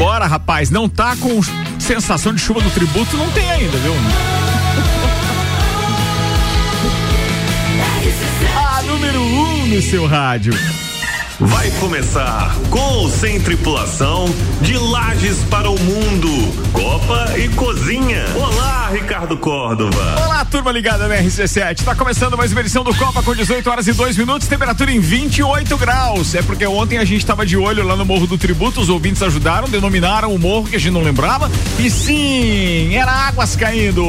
Bora, rapaz, não tá com sensação de chuva do tributo, não tem ainda, viu? A número 1 um no seu rádio. Vai começar com ou sem tripulação de Lages para o Mundo, Copa e Cozinha. Olá, Ricardo Córdova. Olá, turma ligada na RC7. Tá começando mais uma edição do Copa com 18 horas e 2 minutos, temperatura em 28 graus. É porque ontem a gente tava de olho lá no Morro do Tributo, os ouvintes ajudaram, denominaram o morro que a gente não lembrava. E sim, era águas caindo.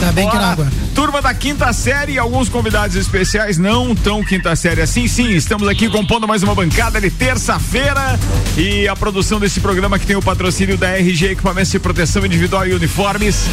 Ainda bem que era água. Turma da quinta série e alguns convidados especiais, não tão quinta série assim. Sim, estamos aqui compondo mais uma bancada de terça-feira e a produção desse programa que tem o patrocínio da RG Equipamentos de Proteção Individual e Uniformes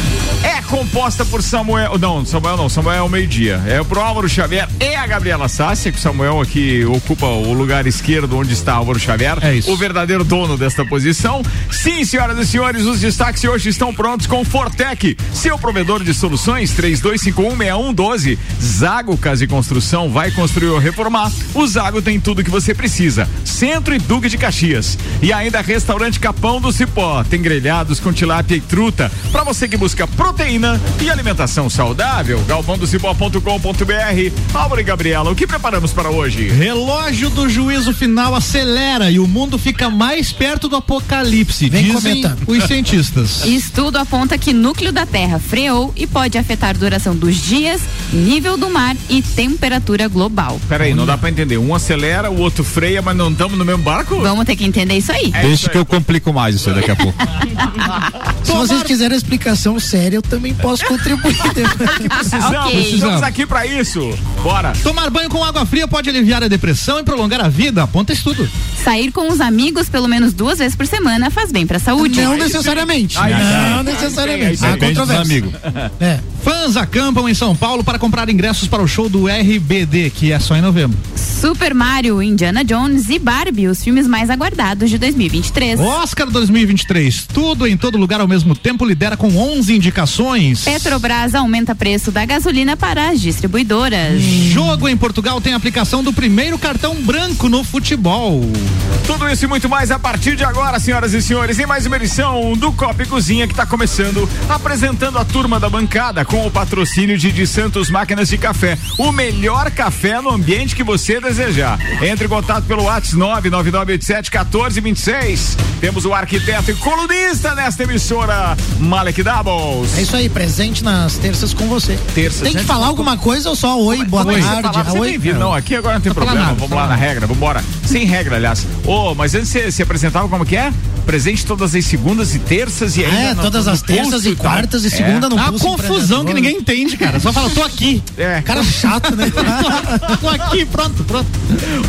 é composta por Samuel. Não, Samuel não, Samuel é o meio-dia. É pro Álvaro Xavier e a Gabriela Sassi, que o Samuel aqui ocupa o lugar esquerdo onde está Álvaro Xavier. É isso. O verdadeiro dono desta posição. Sim, senhoras e senhores, os destaques de hoje estão prontos com Fortec, seu provedor de soluções 32516112. Zago Casa e Construção vai construir ou reformar. O Zago tem tudo que você precisa. Centro e Duque de Caxias. E ainda restaurante Capão do Cipó. Tem grelhados com tilápia e truta. Para você que busca proteína e alimentação saudável. galpãodocipó.com.br. Álvaro e Gabriela, o que preparamos para hoje? Relógio do juízo final acelera e o mundo fica mais perto do apocalipse, Vem dizem comentar. os cientistas. Estudo aponta que núcleo da Terra freou e pode afetar duração dos dias, nível do mar e temperatura global. Peraí, não dá para entender. Um acelera, o outro freia, mas não estamos no mesmo barco? Vamos ter que entender isso aí. É isso Deixa aí. que eu complico mais isso aí daqui a pouco. Se vocês quiserem a explicação séria, eu também posso contribuir. Precisamos, Ok. estamos aqui para isso. Bora. Tomar banho com água fria pode aliviar a depressão e prolongar a vida, aponta estudo. Sair com os amigos pelo menos duas vezes por semana faz bem pra saúde. Não necessariamente. Não necessariamente. Há controvérsia. amigos. É. Fãs acampam em São Paulo para comprar ingressos para o show do RBD, que é só em novembro. Super Mario, Indiana Jones e Barbie, os filmes mais aguardados de 2023. Oscar 2023, tudo em todo lugar ao mesmo tempo lidera com 11 indicações. Petrobras aumenta preço da gasolina para as distribuidoras. Jogo em Portugal tem aplicação do primeiro cartão branco no futebol. Tudo isso e muito mais a partir de agora, senhoras e senhores, em mais uma edição do Copa e Cozinha que está começando, apresentando a turma da bancada com o patrocínio de De Santos Máquinas de Café, o melhor café no ambiente que você desejar. Entre em contato pelo WhatsApp 99987 1426. Temos o arquiteto e colunista nesta emissora, Malek Doubles. É isso aí, presente nas terças com você. Terças, Tem que né? falar alguma coisa ou só oi, boa que você tarde? falava? Você oi? Não, aqui agora não tem problema. nada, vamos lá na nada. regra, vamos embora. Sem regra, aliás. Ô, mas antes você se apresentava como que é? Presente todas as segundas e terças e ainda É, no- todas no as terças e tal. quartas e É. segunda no A confusão que ninguém entende, cara. Só fala, tô aqui. É. Cara chato, né? tô aqui, pronto, pronto.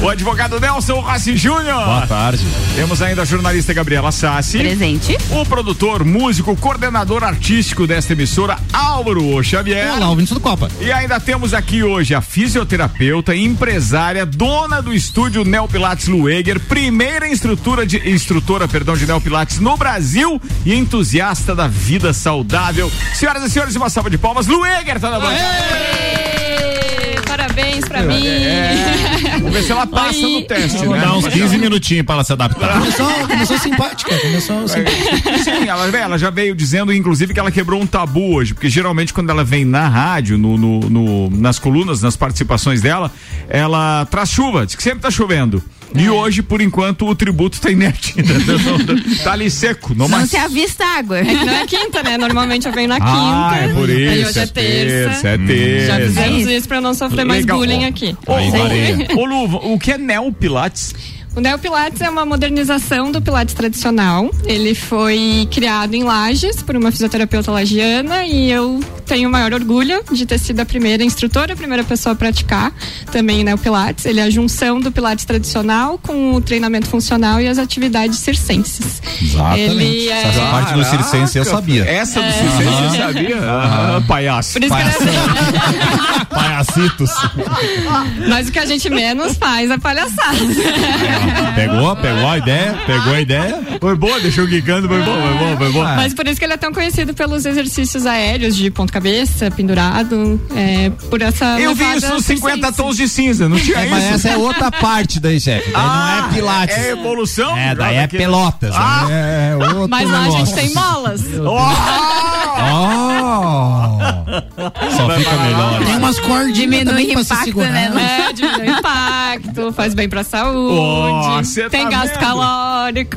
O advogado Nelson Rossi Júnior. Boa tarde. Temos ainda a jornalista Gabriela Sassi. Presente. O produtor, músico, coordenador artístico desta emissora, Álvaro Xavier. Olá, ouvintes do Copa. E ainda temos aqui hoje a fisioterapeuta, empresária, dona do estúdio Neo Pilates Lueger, primeira instrutora de instrutora, perdão, de Neo Pilates no Brasil e entusiasta da vida saudável. Senhoras e senhores, uma salva de palmas. Lueger tá na bancada. Parabéns pra mim. É. Vamos ver se ela passa Oi. no teste, Vou né? dar uns 15 minutinhos para ela se adaptar. Começou, começou simpática, começou simpática. Sim, ela, ela já veio dizendo, inclusive, que ela quebrou um tabu hoje, porque geralmente quando ela vem na rádio, no, no- no- nas colunas, nas participações dela, ela traz chuva, diz que sempre tá chovendo. E hoje, por enquanto, o tributo tá inerte. tá ali seco, não, Não mais. se avista água. É que não é quinta, né? Normalmente eu venho na Ah, quinta. é por Aí isso. hoje é terça. É terça. Já fizemos isso. isso pra não sofrer mais Legal. bullying aqui. Ô, Lu, o que é Neo Pilates? O Neo Pilates é uma modernização do Pilates tradicional. Ele foi criado em Lages por uma fisioterapeuta lagiana e eu tenho o maior orgulho de ter sido a primeira instrutora, a primeira pessoa a praticar também o Neo Pilates. Ele é a junção do Pilates tradicional com o treinamento funcional e as atividades circenses. Exatamente. Ele é- Essa parte do circense eu sabia. Essa do circense eu sabia? Ah, palhaço. Por isso que ele- Palhacitos. Mas o que a gente menos faz é palhaçada. Pegou, pegou a ideia, pegou a ideia. Foi boa, deixou quicando, foi bom, foi bom, foi bom. Mas por isso que ele é tão conhecido pelos exercícios aéreos de ponto cabeça, pendurado, é, por essa. Eu vi isso nos 50 circense. tons de cinza, não tinha É, isso? mas essa é outra parte daí, chefe. Daí Ah, não é Pilates. É evolução? É, daí é. Pelotas. Ah! É outro Mas lá a negócio. gente tem molas. Oh! Só fica melhor. Tem umas cordinhas Diminui também pra se impacto, segurar. né? É, diminui o impacto, faz bem pra saúde, cê tem tá gasto vendo? calórico.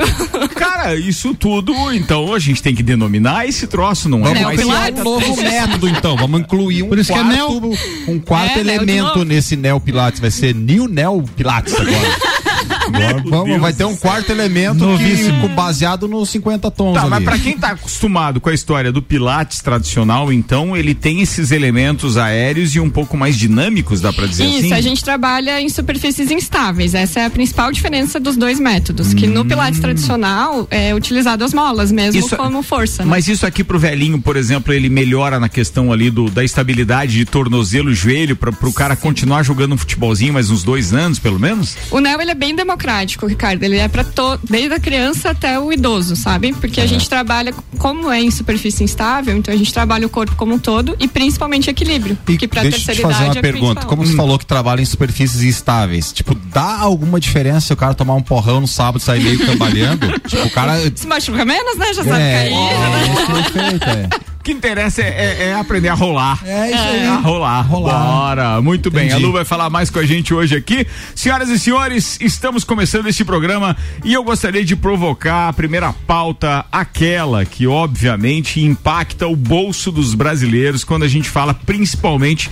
Cara, isso tudo, então a gente tem que denominar esse troço, não é Vamos mais um novo método, então. Vamos incluir um Por isso que é quarto, um quarto É, Neo elemento novo. nesse Neo Pilates. Vai ser New Neo Pilates agora. Agora vamos, Deus vai ter um quarto elemento que, baseado nos 50 tons Tá, ali. mas pra quem tá acostumado com a história do Pilates tradicional, então ele tem esses elementos aéreos e um pouco mais dinâmicos, dá pra dizer Isso, assim? a gente trabalha em superfícies instáveis. Essa é a principal diferença dos dois métodos. Que no Pilates tradicional é utilizado as molas mesmo Isso- como força. né? Mas isso aqui pro velhinho, por exemplo, ele melhora na questão ali do, da estabilidade de tornozelo e joelho pra, pro cara continuar jogando um futebolzinho mais uns dois anos, pelo menos? O NEO ele é bem democrático, Ricardo. Ele é para desde a criança até o idoso, sabe? Porque a gente trabalha como é em superfície instável, então a gente trabalha o corpo como um todo e principalmente equilíbrio. E que pra deixa eu te terceira fazer idade uma é pergunta. Como você falou que trabalha em superfícies instáveis, tipo, dá alguma diferença se o cara tomar um porrão no sábado e sair meio cambaleando? tipo, o cara. Se machuca menos, né? Já sabe É, cair. é, esse é é. O que interessa é, é- é aprender a rolar. É isso aí. A rolar. Rolar. Bora. Muito bem. Entendi. A Lu vai falar mais com a gente hoje aqui. Senhoras e senhores, estamos começando este programa e eu gostaria de provocar a primeira pauta, aquela que obviamente impacta o bolso dos brasileiros quando a gente fala principalmente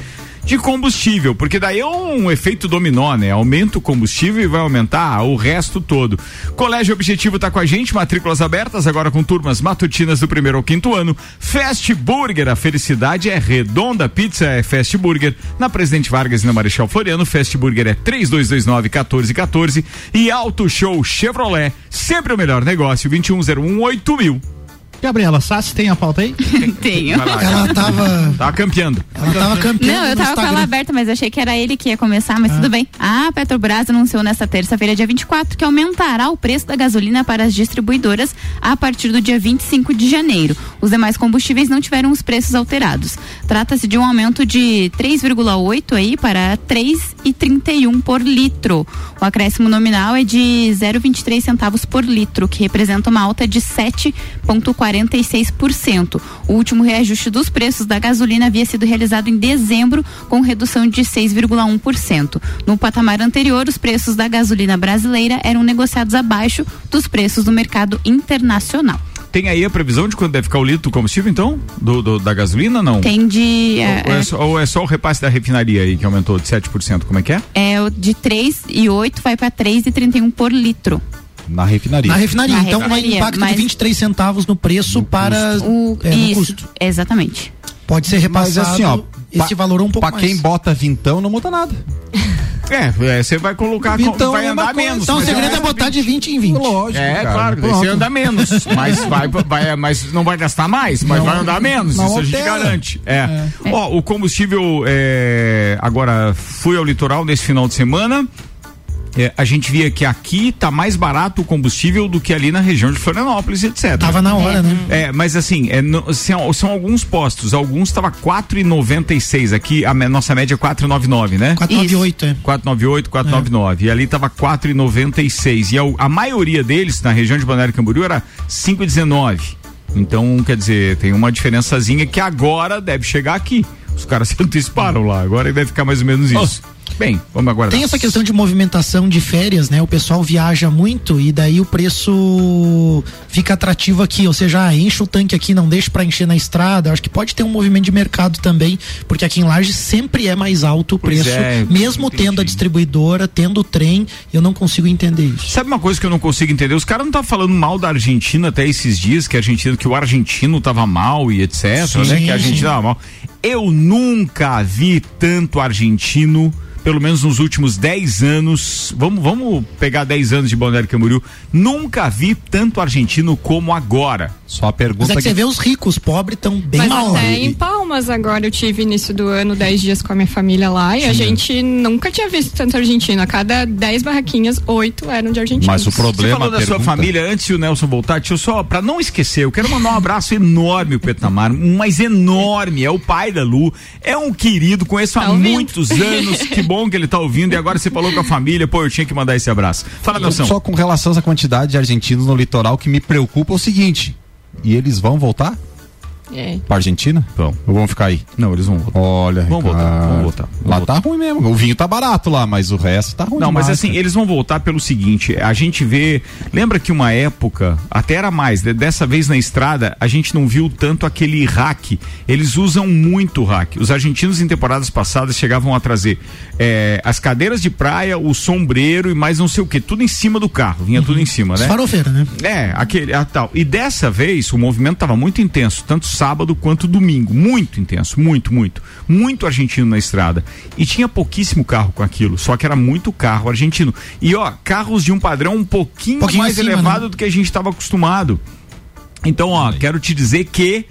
de combustível, porque daí é um efeito dominó, né? Aumenta o combustível e vai aumentar o resto todo. Colégio Objetivo tá com a gente, matrículas abertas agora com turmas matutinas do primeiro ao quinto ano. Fast Burger, a felicidade é redonda, pizza é Fast Burger. Na Presidente Vargas e na Marechal Floriano, Fast Burger é 3229 1414 e Auto Show Chevrolet, sempre o melhor negócio, 2101 8000. Gabriela Sassi, tem a pauta aí? Tenho. Lá, Ela tava, Tá campeando. ela tava campeã. Não, eu tava com ela aberta, mas achei que era ele que ia começar, mas tudo bem. A Petrobras anunciou nesta terça-feira, dia 24, que aumentará o preço da gasolina para as distribuidoras a partir do dia 25 de janeiro. Os demais combustíveis não tiveram os preços alterados. Trata-se de um aumento de 3,8 aí para 3,31 por litro. O acréscimo nominal é de 0,23 centavos por litro, que representa uma alta de 7,46%. O último reajuste dos preços da gasolina havia sido realizado em dezembro, com redução de 6,1%. No patamar anterior, os preços da gasolina brasileira eram negociados abaixo dos preços do mercado internacional. Tem aí a previsão de quando deve ficar o litro do combustível, então? Do, do- da gasolina, não? Tem de. é, Ou, é só, ou é só o repasse da refinaria aí que aumentou de 7%? Como é que é? é, de 3,8 vai para 3,31 por litro. Na refinaria. Na refinaria. Na então, um refinaria, impacto mas- de 23 centavos no preço para. O, é, no isso, custo. exatamente. Pode ser Mas repassado assim, ó, esse pa- valor um pouco Pra mais. quem bota vintão, não muda nada. É, você vai colocar, Então, vai é andar coisa. menos. Então o mas segredo é botar de 20 em 20. Lógico. É, cara. claro, você anda menos, mas vai, vai, mas não vai gastar mais, mas Não, vai andar menos, isso a gente garante. É. Ó, o combustível, é, agora fui ao litoral nesse final de semana, é, a gente via que aqui tá mais barato o combustível do que ali na região de Florianópolis, etc. Tava na hora, né? É, mas assim, é, no- são, são alguns postos, alguns tava 4,96 aqui, a me- nossa média é 4,99, né? 498, é. 498, 499. E ali tava 4,96. E a, a maioria deles, na região de Balneário Camboriú, era 5,19. Então, quer dizer, tem uma diferençazinha que agora deve chegar aqui. Os caras se anteciparam lá, agora deve ficar mais ou menos isso. Bem, vamos aguardar. Tem essa questão de movimentação de férias, né? O pessoal viaja muito e daí o preço fica atrativo aqui, ou seja, ah, enche o tanque aqui, não deixa pra encher na estrada. Acho que pode ter um movimento de mercado também, porque aqui em Lages sempre é mais alto o preço, é, mesmo entendi. tendo a distribuidora, tendo o trem, eu não consigo entender isso. Sabe uma coisa que eu não consigo entender? Os caras não estavam falando mal da Argentina até esses dias, que a Argentina, que o argentino tava mal e etc, Sim, né? Que a Argentina sim. tava mal. Eu nunca vi tanto argentino pelo menos nos últimos 10 anos, vamos, vamos pegar 10 anos de Balneário Camboriú, nunca vi tanto argentino como agora. Só a Mas pergunta é que que você vê os ricos, pobres estão bem Mas mal. até em Palmas agora eu tive início do ano 10 dias com a minha família lá e a gente nunca tinha visto tanto argentino. A cada 10 barraquinhas, 8 eram de argentinos. Mas o Você problema falou da sua família, antes de o Nelson voltar, deixa eu só, pra não esquecer, eu quero mandar um abraço enorme pro Petamar, mas enorme, é o pai da Lu, é um querido, conheço há Tá ouvindo? muitos anos, que bom que ele tá ouvindo, e agora você falou com a família, pô, eu tinha que mandar esse abraço. Fala, Nelson. Só com relação a essa quantidade de argentinos no litoral, que me preocupa é o seguinte: e eles vão voltar É. pra Argentina? Vão. Ou vão ficar aí? Não, eles vão voltar. Olha, Vão voltar, vão voltar, vão Lá voltar. tá ruim mesmo. O vinho tá barato lá, mas o resto tá ruim. Não, mas demais, assim, cara. eles vão voltar pelo seguinte, a gente vê, lembra que uma época, até era mais, de- dessa vez na estrada, a gente não viu tanto aquele hack, eles usam muito hack. Os argentinos em temporadas passadas chegavam a trazer eh, as cadeiras de praia, o sombreiro e mais não sei o que, tudo em cima do carro, vinha tudo em cima, né? Farofeira, né? É, aquele, a tal. E dessa vez o movimento estava muito intenso, tanto sábado quanto domingo. Muito intenso, muito, muito. Muito argentino na estrada. E tinha pouquíssimo carro com aquilo, só que era muito carro argentino. E ó, carros de um padrão um pouquinho, Pouquinho mais elevado né? do que a gente estava acostumado. Então, ó, quero te dizer que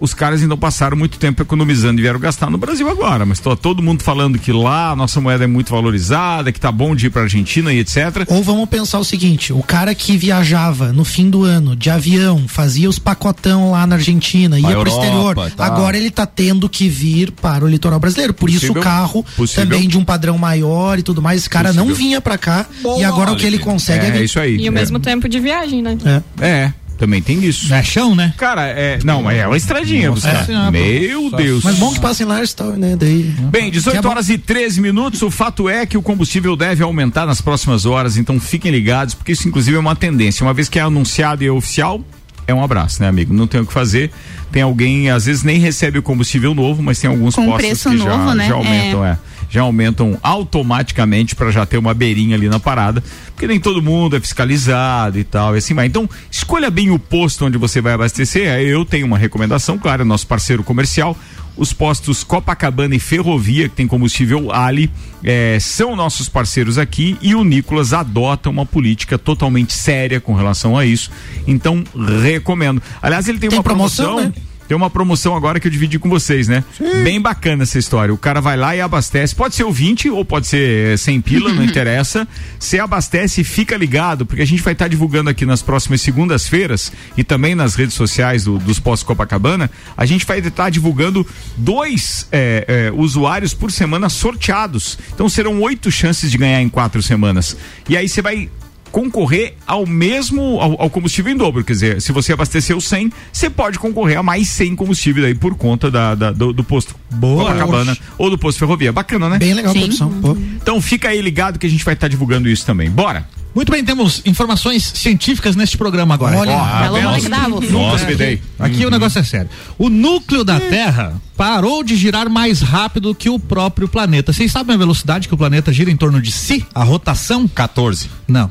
os caras ainda passaram muito tempo economizando e vieram gastar no Brasil agora. Mas tô todo mundo falando que lá a nossa moeda é muito valorizada, que tá bom de ir pra Argentina e etc. Ou vamos pensar o seguinte: o cara que viajava no fim do ano de avião, fazia os pacotão lá na Argentina, ia Pra pro Europa exterior. e tal. Agora ele tá tendo que vir para o litoral brasileiro. Por isso Possível. o carro Possível. também de um padrão maior e tudo mais. Esse cara não Possível. vinha pra cá e agora o que ele consegue é, É vir. isso aí. E o É. mesmo tempo de viagem, né? É. É, também tem isso. É chão, né? Cara, é. Não, é uma estradinha, Nossa buscar. Senhora, Meu Deus. Mas bom que passa em Lifestyle, né? Daí. Bem, 18 Que é bom. horas e 13 minutos. O fato é que o combustível deve aumentar nas próximas horas, então fiquem ligados, porque isso, inclusive, é uma tendência. Uma vez que é anunciado e é oficial, é um abraço, né, amigo? Não tem o que fazer. Tem alguém, às vezes, nem recebe o combustível novo, mas tem alguns Com postos preço que novo, já, né? já aumentam, é. Já aumentam automaticamente para já ter uma beirinha ali na parada, porque nem todo mundo é fiscalizado e tal, e assim vai. Então, escolha bem o posto onde você vai abastecer. Aí Eu tenho uma recomendação, claro, é nosso parceiro comercial. Os postos Copacabana e Ferrovia, que tem combustível Ali, eh, são nossos parceiros aqui e o Nicolas adota uma política totalmente séria com relação a isso. Então, recomendo. Aliás, ele tem, Tem uma promoção, promoção. né? Tem uma promoção agora que eu dividi com vocês, né? Bem bacana essa história. O cara vai lá e abastece. Pode ser o 20 ou pode ser eh, sem pila, não interessa. Você abastece e fica ligado, porque a gente vai estar divulgando aqui nas próximas segundas-feiras e também nas redes sociais do- dos postos Copacabana. A gente vai estar divulgando dois eh, eh, usuários por semana sorteados. Então serão oito chances de ganhar em quatro semanas. E aí você vai concorrer ao mesmo ao, ao combustível em dobro, quer dizer, se você abasteceu 100, você pode concorrer a mais 100 combustível aí por conta da, da- do, do posto Boa. Copacabana ou do posto ferrovia. Bacana, né? Bem legal a Sim. produção. Pô. Então fica aí ligado que a gente vai estar divulgando isso também. Bora. Muito bem, temos informações científicas neste programa agora. Olha. Gustavo. Nossa, me dei. Aqui o negócio é sério. O núcleo da Terra parou de girar mais rápido que o próprio planeta. Vocês sabem a velocidade que o planeta gira em torno de si? A rotação? 14. Não.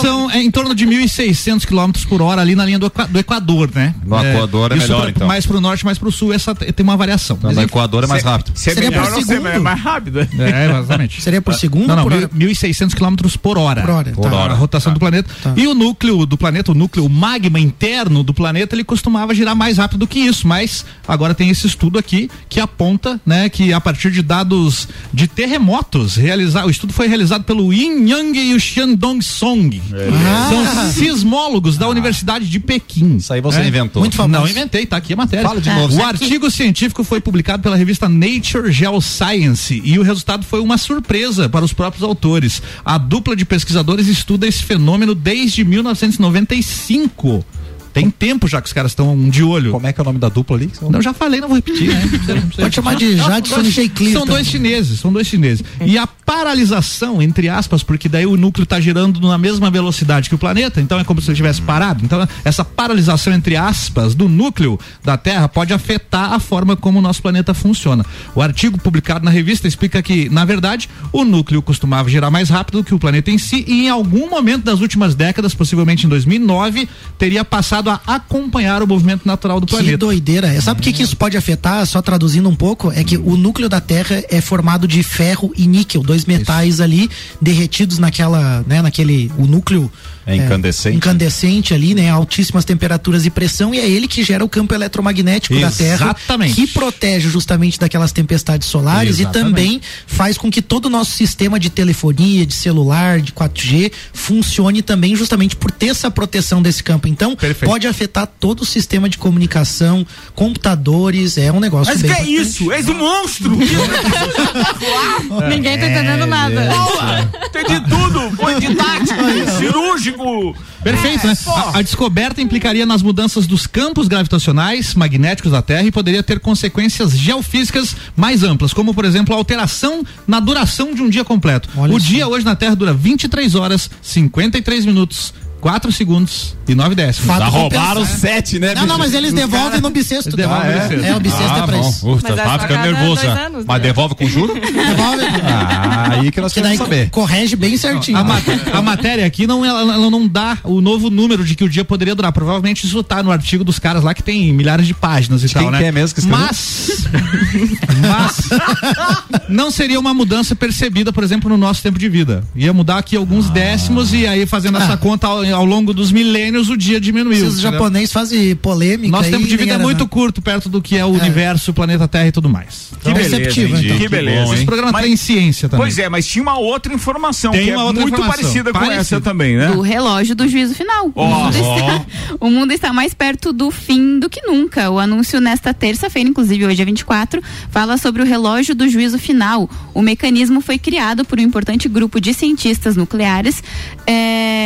São é, em torno de 1.600 km por hora ali na linha do, do Equador, né? No Equador é melhor, pra- então. Mais pro norte, mais pro sul, essa tem uma variação. Então, Mas no Equador é mais rápido. Se é Seria melhor por se é segundo? mais rápido. É, exatamente. Seria por segundo Não, não, por hora? 1.600 km por hora. Por hora, Por tá. hora, a rotação do planeta. Tá. E o núcleo do planeta, o núcleo o magma interno do planeta, ele costumava girar mais rápido do que isso, mas agora tem esse estudo aqui que aponta, né, que a partir de dados de terremotos, realizar, o estudo foi realizado pelo Yin Yang e o Shandong Song. Ah. São sismólogos da Universidade de Pequim. Isso aí você É. inventou. Muito famoso. Não inventei, tá aqui a matéria. Fala de novo. O artigo científico foi publicado pela revista Nature Geoscience e o resultado foi uma surpresa para os próprios autores. A dupla de pesquisadores estuda esse fenômeno desde 1995. Tem tempo já que os caras estão de olho. Como é que é o nome da dupla ali? Não, já falei, não vou repetir, né? Não precisa- não precisa- Pode chamar de Jadson e Clear São dois chineses, são dois chineses. E a paralisação, entre aspas, porque daí o núcleo está girando na mesma velocidade que o planeta, então é como se ele tivesse parado. Então, essa paralisação, entre aspas, do núcleo da Terra pode afetar a forma como o nosso planeta funciona. O artigo publicado na revista explica que, na verdade, o núcleo costumava girar mais rápido que o planeta em si e em algum momento das últimas décadas, possivelmente em 2009, teria passado a acompanhar o movimento natural do Que planeta. doideira. É, Sabe o que, que isso pode afetar? Só traduzindo um pouco, é que o núcleo da Terra é formado de ferro e níquel, dois metais ali derretidos naquela, né, naquele, o núcleo É incandescente. incandescente ali, né, altíssimas temperaturas e pressão e é ele que gera o campo eletromagnético da Terra, Exatamente. que protege justamente daquelas tempestades solares Exatamente. e também faz com que todo o nosso sistema de telefonia, de celular, de 4G funcione também justamente por ter essa proteção desse campo. Então, Perfeito. pode afetar todo o sistema de comunicação, computadores, é um negócio Mas bem que é isso? És um monstro! Ninguém tá entendendo nada. Entendi tudo! Foi didático, cirúrgico! Perfeito, né? A, a descoberta implicaria nas mudanças dos campos gravitacionais magnéticos da Terra e poderia ter consequências geofísicas mais amplas, como por exemplo a alteração na duração de um dia completo. Olha o só. dia hoje na Terra dura 23 horas, 53 minutos, 4 segundos e 9 décimos. Fato Já roubaram compensado. sete, né? Não, bicho? não, mas eles devolvem no bissexto. Eles tá? no bissexto. É, o bissexto ah, é pra bom. isso. Uf, Mas é tá ficando nervoso anos, Mas né? devolve com juro? Devolve. ah, aí que nós que queremos saber. corrige bem certinho. A, ma- a matéria aqui não, ela, ela não dá o novo número de que o dia poderia durar. Provavelmente isso tá no artigo dos caras lá que tem milhares de páginas e tal, quem né? que é mesmo que escreveu? Mas, mas não seria uma mudança percebida, por exemplo, no nosso tempo de vida. Ia mudar aqui alguns décimos e aí fazendo essa conta ao, longo dos milênios o dia diminuiu. Entendeu? japoneses fazem polêmica. Nosso aí, tempo de vida é muito curto perto do que é o universo, o planeta Terra e tudo mais. Que beleza, perceptível, hein? então. Que beleza. bom, Esse programa Mas- tem ciência também. Pois é, mas tinha uma outra informação Tem que é uma outra muito informação. parecida com Parecido. essa também, né? do relógio do juízo final. Ó, o, mundo está, o mundo está mais perto do fim do que nunca. O anúncio nesta terça-feira, inclusive hoje é 24, fala sobre o relógio do juízo final. O mecanismo foi criado por um importante grupo de cientistas nucleares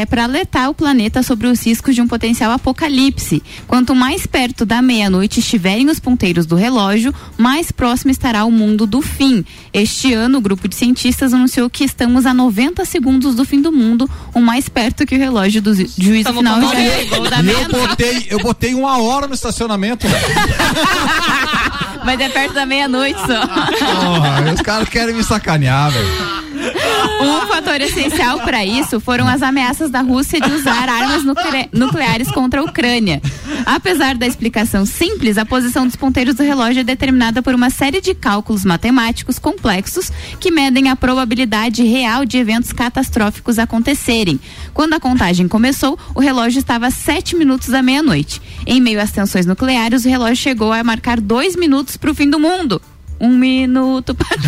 para alertar o planeta sobre os riscos de um potencial apocalipse. Quanto mais perto da meia-noite estiverem os ponteiros do relógio, mais próximo estará o mundo do fim. Este ano, o grupo de cientistas anunciou que estamos a 90 segundos do fim do mundo, o mais perto que o relógio do ju- juízo Tamo final já dor. chegou da eu botei, eu botei uma hora no estacionamento. Mas é perto da meia-noite só. Porra, os caras querem me sacanear, velho. Um fator essencial para isso foram as ameaças da Rússia de usar armas nucle- nucleares contra a Ucrânia. Apesar da explicação simples, a posição dos ponteiros do relógio é determinada por uma série de cálculos matemáticos complexos que medem a probabilidade real de eventos catastróficos acontecerem. Quando a contagem começou, o relógio estava a sete minutos da meia-noite. Em meio às tensões nucleares, o relógio chegou a marcar dois minutos para o fim do mundo. Um minuto para.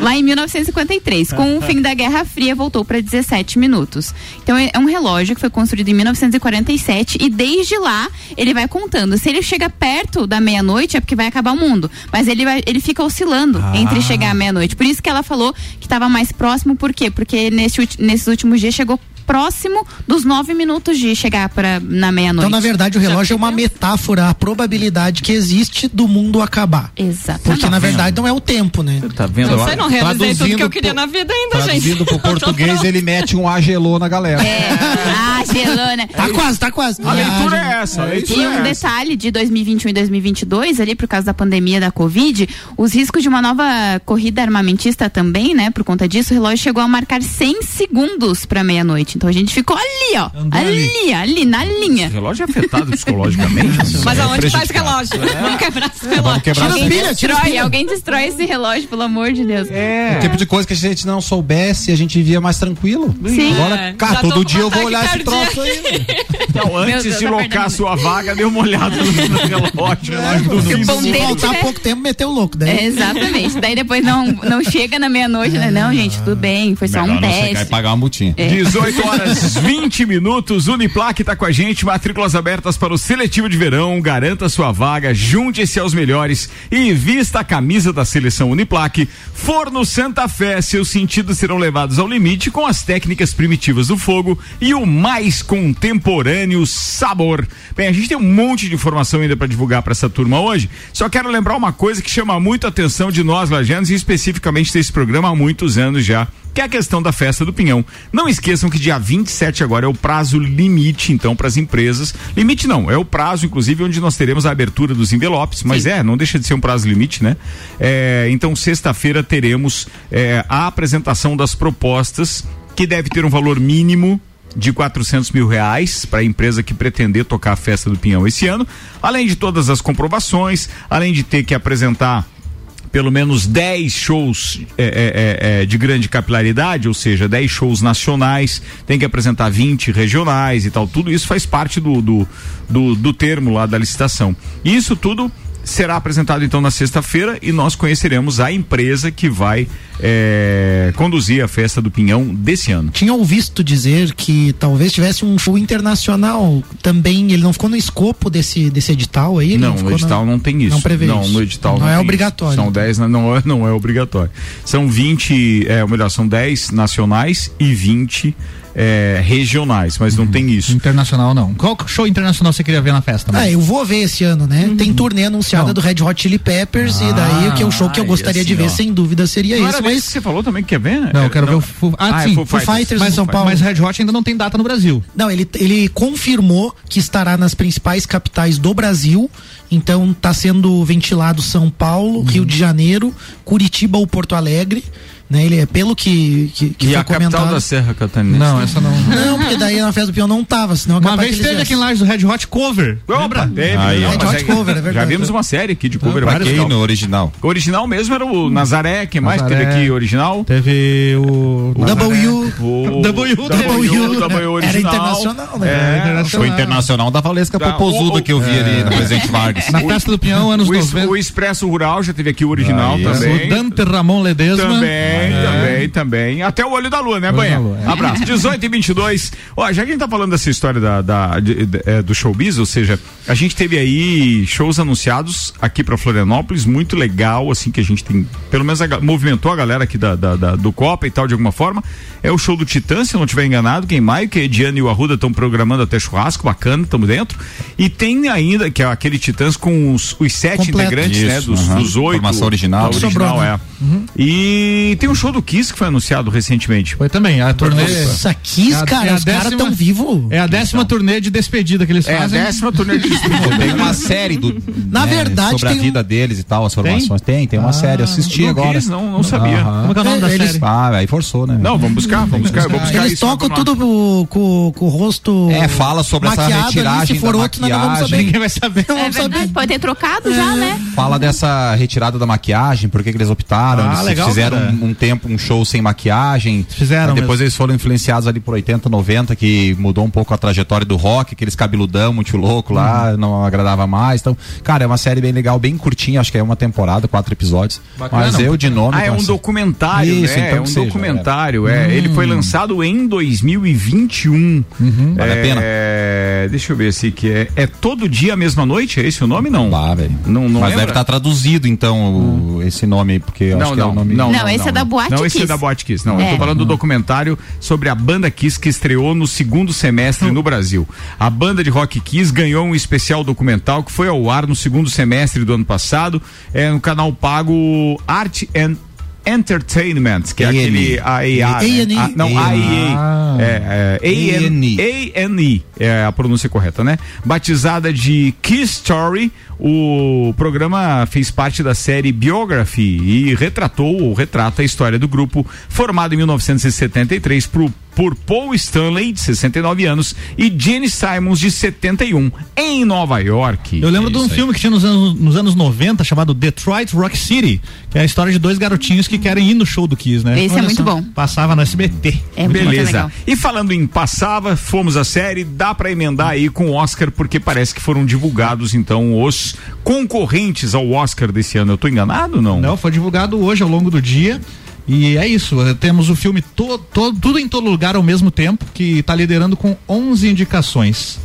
Lá em 1953, com o fim da Guerra Fria, voltou para 17 minutos. Então é um relógio que foi construído em 1947 e desde lá ele vai contando. Se ele chega perto da meia-noite é porque vai acabar o mundo, mas ele vai, ele fica oscilando entre chegar à meia-noite. Por isso que ela falou que estava mais próximo, por quê? Porque nesse, nesses últimos dias chegou próximo dos nove minutos de chegar para na meia-noite. Então, na verdade, o relógio é uma metáfora, a probabilidade que existe do mundo acabar. Exatamente. Porque, na verdade, não é o tempo, né? Tá vendo? Não sei, não realizei tudo que eu Traduzindo queria pro- na vida ainda, gente. Traduzindo pro português, ele mete um agelô na galera. É, ah, gelona. Tá quase, tá quase. A leitura Ah, é essa, a leitura E um é essa. detalhe de 2021 e 2022, ali por causa da pandemia da Covid, os riscos de uma nova corrida armamentista também, né? Por conta disso, o relógio chegou a marcar 100 segundos para meia-noite. Então a gente ficou ali, ó. Andou Ali, ali, na O linha. relógio é afetado psicologicamente. Mas É aonde tá esse relógio? Vamos quebrar esse relógio. Vamos quebrar esse tira as Destrói, alguém destrói esse relógio, pelo amor de Deus. É. O tipo de coisa que a gente não soubesse, a gente vivia mais tranquilo. Sim. Agora, É, cara, já todo dia eu vou olhar esse troço aí. velho. Então, antes Deus, de tá locar a sua vaga, dê uma olhada no, relógio. do Se o fim do. Se faltar tiver- pouco tempo, meteu o louco. Daí. É, exatamente. Daí depois não, não chega na meia-noite, né? Não, gente, tudo bem, foi só um teste. pagar uma multinha. 18 horas 20 minutos, Uniplaque tá com a gente, matrículas abertas para o seletivo de verão, garanta sua vaga, junte-se aos melhores e vista a camisa da seleção Uniplaque. Forno Santa Fé, seus sentidos serão levados ao limite com as técnicas primitivas do fogo e o mais contemporâneo sabor. Bem, a gente tem um monte de informação ainda para divulgar para essa turma hoje, só quero lembrar uma coisa que chama muito a atenção de nós lajanos e especificamente desse programa há muitos anos já que é a questão da festa do Pinhão. Não esqueçam que dia 27 agora é o prazo limite, então, para as empresas. Limite não, é o prazo, inclusive, onde nós teremos a abertura dos envelopes, mas é, não deixa de ser um prazo limite, né? É, então, sexta-feira teremos é, a apresentação das propostas, que deve ter um valor mínimo de 400 mil reais para a empresa que pretender tocar a festa do Pinhão esse ano, além de todas as comprovações, além de ter que apresentar pelo menos 10 shows é, é, é, é, de grande capilaridade, ou seja, 10 shows nacionais, tem que apresentar 20 regionais e tal. Tudo isso faz parte do, do, do, do termo lá da licitação. Isso tudo será apresentado então na sexta-feira e nós conheceremos a empresa que vai é, conduzir a festa do Pinhão desse ano. Tinha ouvido dizer que talvez tivesse um show internacional também. Ele não ficou no escopo desse, desse edital aí? Não, no edital na... não tem isso. Não prevê Não, isso. no edital não, não, é obrigatório. Isso. São 10, não, é, não é obrigatório. São 20, é, ou melhor, são 10 nacionais e 20 é, regionais, mas não tem isso. Internacional não. Qual show internacional você queria ver na festa? Ah, eu vou ver esse ano, né? Tem turnê anunciada Não. do Red Hot Chili Peppers e daí o que é o show que eu Ah, gostaria e de assim, ver, ó. sem dúvida, seria Não esse. Mas esse que você falou também que quer ver? Não, É, eu quero ver o Foo, ah, Ah, é sim, Foo Foo Fighters mas, em São Paulo. mas Red Hot ainda não tem data no Brasil. Não, ele, ele confirmou que estará nas principais capitais do Brasil. Então está sendo ventilado São Paulo, Rio de Janeiro, Curitiba ou Porto Alegre. Né? Ele é pelo que, que, que E foi a capital comentado. da Serra Catarinense? Não, essa não. Não, porque daí na festa do peão não tava, senão é Uma vez que teve aqui em. Lages do Red Hot Cover. Lembra? teve. Aí, mas Red Hot cover, é verdade. Já vimos uma série aqui de cover. Pra muito quem legal. no original? O original mesmo era o Nazaré, quem mais Nazaré. teve aqui original? Teve o. W. O W, W, W, W original. Era internacional, né? É, internacional. Show internacional da Valesca Tá, Popozuda o- o- que eu vi ali na Presidente Vargas. Na festa do Pinhão, anos O, es- 90. o Expresso Rural já teve aqui o original também. O Dante Ramon Ledesma. Também, também, também. Até o olho da lua, né, Banha? lua, é. Abraço. 18 e 22. Ó, já que a gente tá falando dessa história da, da- de- de- é, do showbiz, ou seja, a gente teve aí shows anunciados aqui pra Florianópolis, muito legal, assim, que a gente tem, pelo menos a movimentou a galera aqui da, da- da- do Copa e tal, de alguma forma. É o show do Titã, se eu não estiver enganado, que é em maio, que a Ediane e o Arruda estão programando até churrasco, bacana, estamos dentro. E tem ainda, que é aquele Titãs com os, os sete Completo. integrantes, né, Isso, dos, aham. dos oito. Formação original. Sobrou, original, né? é. E tem um show do Kiss que foi anunciado recentemente. Foi também. A turnê. Nossa, Kiss, É a- cara, é a os caras décima- tão vivos. É a décima turnê de despedida que eles É a fazem. décima turnê de despedida. Tem uma série do, Na né, verdade, sobre a tem um- vida deles e tal, as formações. Tem, tem, uma série, eu assisti agora. Kiss, não, não sabia. Como é que é o nome É, da eles- série? Ah, aí forçou, né? Não, vamos buscar, vamos buscar. Vou buscar Eles isso, tocam vamos tudo com, com, com o rosto. É, fala sobre essa maquiado retiragem Se for da outro, nós não vamos maquiagem. saber. Ninguém vai saber. É vamos verdade, saber. pode ter trocado já, né? Fala dessa retirada da maquiagem, por que eles optaram, Ah, eles legal, fizeram um, um tempo um show sem maquiagem. Fizeram depois mesmo. eles foram influenciados ali por 80, 90, que mudou um pouco a trajetória do rock, aqueles cabeludão muito louco lá, não agradava mais. Então, cara, é uma série bem legal, bem curtinha, acho que é uma temporada, quatro episódios. Bacana, Mas eu de nome. Ah, é um nossa, documentário, Isso, né? então é um seja, documentário, é. Ele foi lançado em 2021. Vale a pena. É, deixa eu ver se que é. É todo dia a mesma noite? É esse o nome? Não. Lá, velho. Não, não Mas lembra? deve estar traduzido, então, o- esse nome, porque eu acho Não, que é não, o nome. não, Não, esse é da Boate Não, esse é Kiss. da Boate Kiss. Não, eu É. tô falando do documentário sobre a banda Kiss que estreou no segundo semestre no Brasil. A banda de rock Kiss ganhou um especial documental que foi ao ar no segundo semestre do ano passado, é no canal pago Art and Entertainment, que é aquele AEA. A&E. Né? A- não, AEA. Ah. É, é. A&E é a pronúncia correta, né? Batizada de Kiss Story, o programa fez parte da série Biography e retratou ou retrata a história do grupo formado em 1973 por, por Paul Stanley, de 69 anos, e Gene Simons, de 71, em Nova York. Eu lembro de um filme que tinha nos anos, nos anos 90 chamado Detroit Rock City, que é a história de dois garotinhos que querem ir no show do Kiss, né? Esse é Olha muito só. bom. Passava no SBT. É muito, muito Beleza. legal. E falando em passava, fomos à série, dá pra emendar aí com o Oscar, porque parece que foram divulgados então os concorrentes ao Oscar desse ano. Eu tô enganado ou não? Não, foi divulgado hoje ao longo do dia. E é isso, eh, temos o filme to, to- tudo em todo lugar ao mesmo tempo, que está liderando com 11 indicações.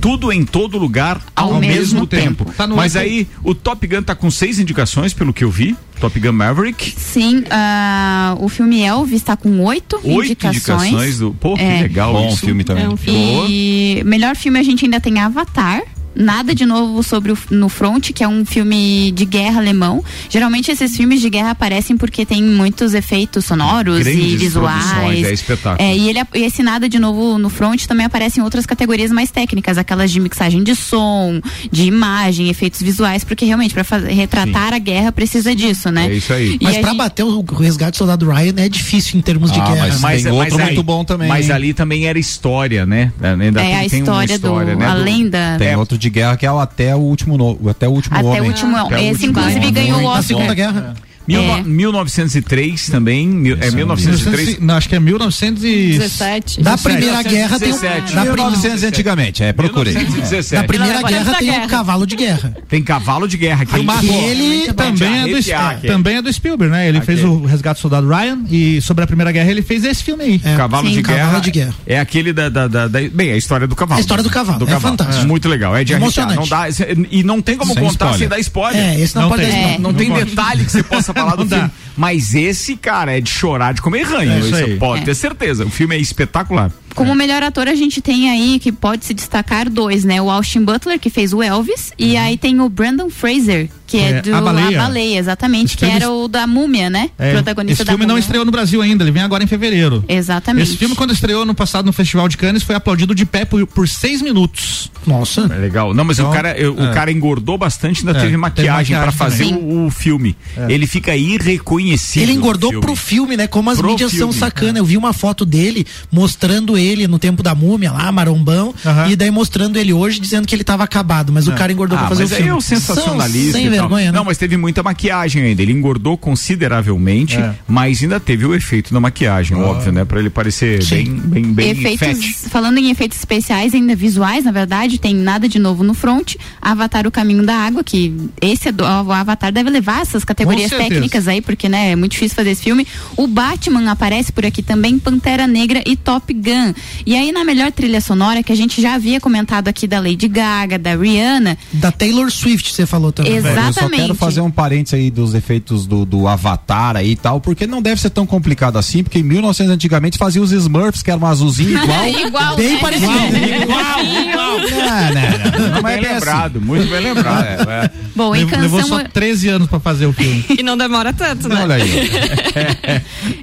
Tudo em todo lugar ao, Ao mesmo, mesmo tempo. Tá no Mas aí o Top Gun tá com seis indicações, pelo que eu vi. Top Gun Maverick. Sim, ah, o filme Elvis está com oito, Oito indicações. indicações do. Pô, que É. legal Bom isso. filme também. É um filme. E melhor filme a gente ainda tem Avatar. Nada de novo sobre o No Front, que é um filme de guerra alemão. Geralmente esses filmes de guerra aparecem porque tem muitos efeitos sonoros Grandes e visuais. é espetáculo. É, e ele, e esse Nada de novo no Front também aparece em outras categorias mais técnicas, aquelas de mixagem de som, de imagem, efeitos visuais, porque realmente para retratar a guerra precisa disso, né? É isso aí. E Mas a pra gente- bater o resgate do soldado Ryan é difícil em termos de Ah, guerra. mas- Tem outro muito bom também, Mas ali também era história, né? Ainda É a tem uma história do- né? a lenda. Tem É. outro de guerra que é o Até o Último, no, até o último Até Homem. o último. Até o esse, último inclusive, homem. ganhou o Oscar. Segunda Guerra. Mil, É. 1903 também, mil, é 1903. Não, acho que é 1900 e... 17. Da Primeira Guerra tem o. 17. Da, prim- 1900 antigamente, é, procurei. 1917. da Primeira Guerra da tem o guerra. cavalo de guerra. Tem cavalo de guerra aqui. Aquele Também é, do, aqui. também é do Spielberg, né? Ele Aqui. fez o Resgate do Soldado Ryan e sobre a Primeira Guerra ele fez esse filme aí. É. Cavalo, Sim, de, Cavalo guerra de Guerra. É aquele da, da, da- da- Bem, a história do cavalo. A história do cavalo, é fantástico. Muito legal. É de arrepiar. Emocionante. Não dá, e não tem como Sem contar spoiler. sem dar spoiler. É, esse não, Não pode tem. É. spoiler. Não, tem detalhe que você possa falar do dá. filme. Mas esse, cara, é de chorar, de comer ranho. É isso isso aí. pode É. ter certeza. O filme é espetacular. Como melhor ator, a gente tem aí que pode se destacar dois, né? O Austin Butler, que fez o Elvis, e aí tem o Brandon Fraser, que é, É, do A Baleia. exatamente, Esse que filme- era o da Múmia, né? É, Protagonista esse da filme não estreou no Brasil ainda, ele vem agora em fevereiro. Exatamente. Esse filme, quando estreou no passado no Festival de Cannes, foi aplaudido de pé por, por seis minutos. Nossa. É legal. Não, mas o, Então, cara, eu- o é. cara engordou bastante, ainda É, teve maquiagem pra maquiagem fazer o, o filme. Ele fica irreconhecível. Ele engordou no pro filme, né? Como as Pro mídias filme. são sacanas. Eu vi uma foto dele mostrando ele no tempo da múmia lá, marombão, Aham. e daí mostrando ele hoje dizendo que ele tava acabado, mas o cara engordou Ah, pra fazer mas o aí filme. é o sensacionalista. São sem vergonha, né? Não, mas teve muita maquiagem ainda. Ele engordou consideravelmente, É. mas ainda teve o efeito da maquiagem, óbvio, né? Pra ele parecer Sim. bem, bem, bem efeitos, fat. falando em efeitos especiais, ainda visuais, na verdade, tem nada de novo no front. Avatar o Caminho da Água, que esse é do- o Avatar deve levar essas categorias técnicas aí, porque né, é muito difícil fazer esse filme. O Batman aparece por aqui também, Pantera Negra e Top Gun. E aí na melhor trilha sonora que a gente já havia comentado aqui da Lady Gaga, da Rihanna, Da Taylor Swift, você falou também. Exato. Eu só quero Exatamente. fazer um parênteses aí dos efeitos do, do Avatar aí e tal, porque não deve ser tão complicado assim, porque em 1900 antigamente fazia os Smurfs, que eram azulzinho igual. igual, Bem né? parecido. Não, não, não, não Bem é bem assim. lembrado, muito bem lembrado. É. Bom, em Levou, levou canção só 13 anos pra fazer o filme. E não demora tanto, né? Olha aí.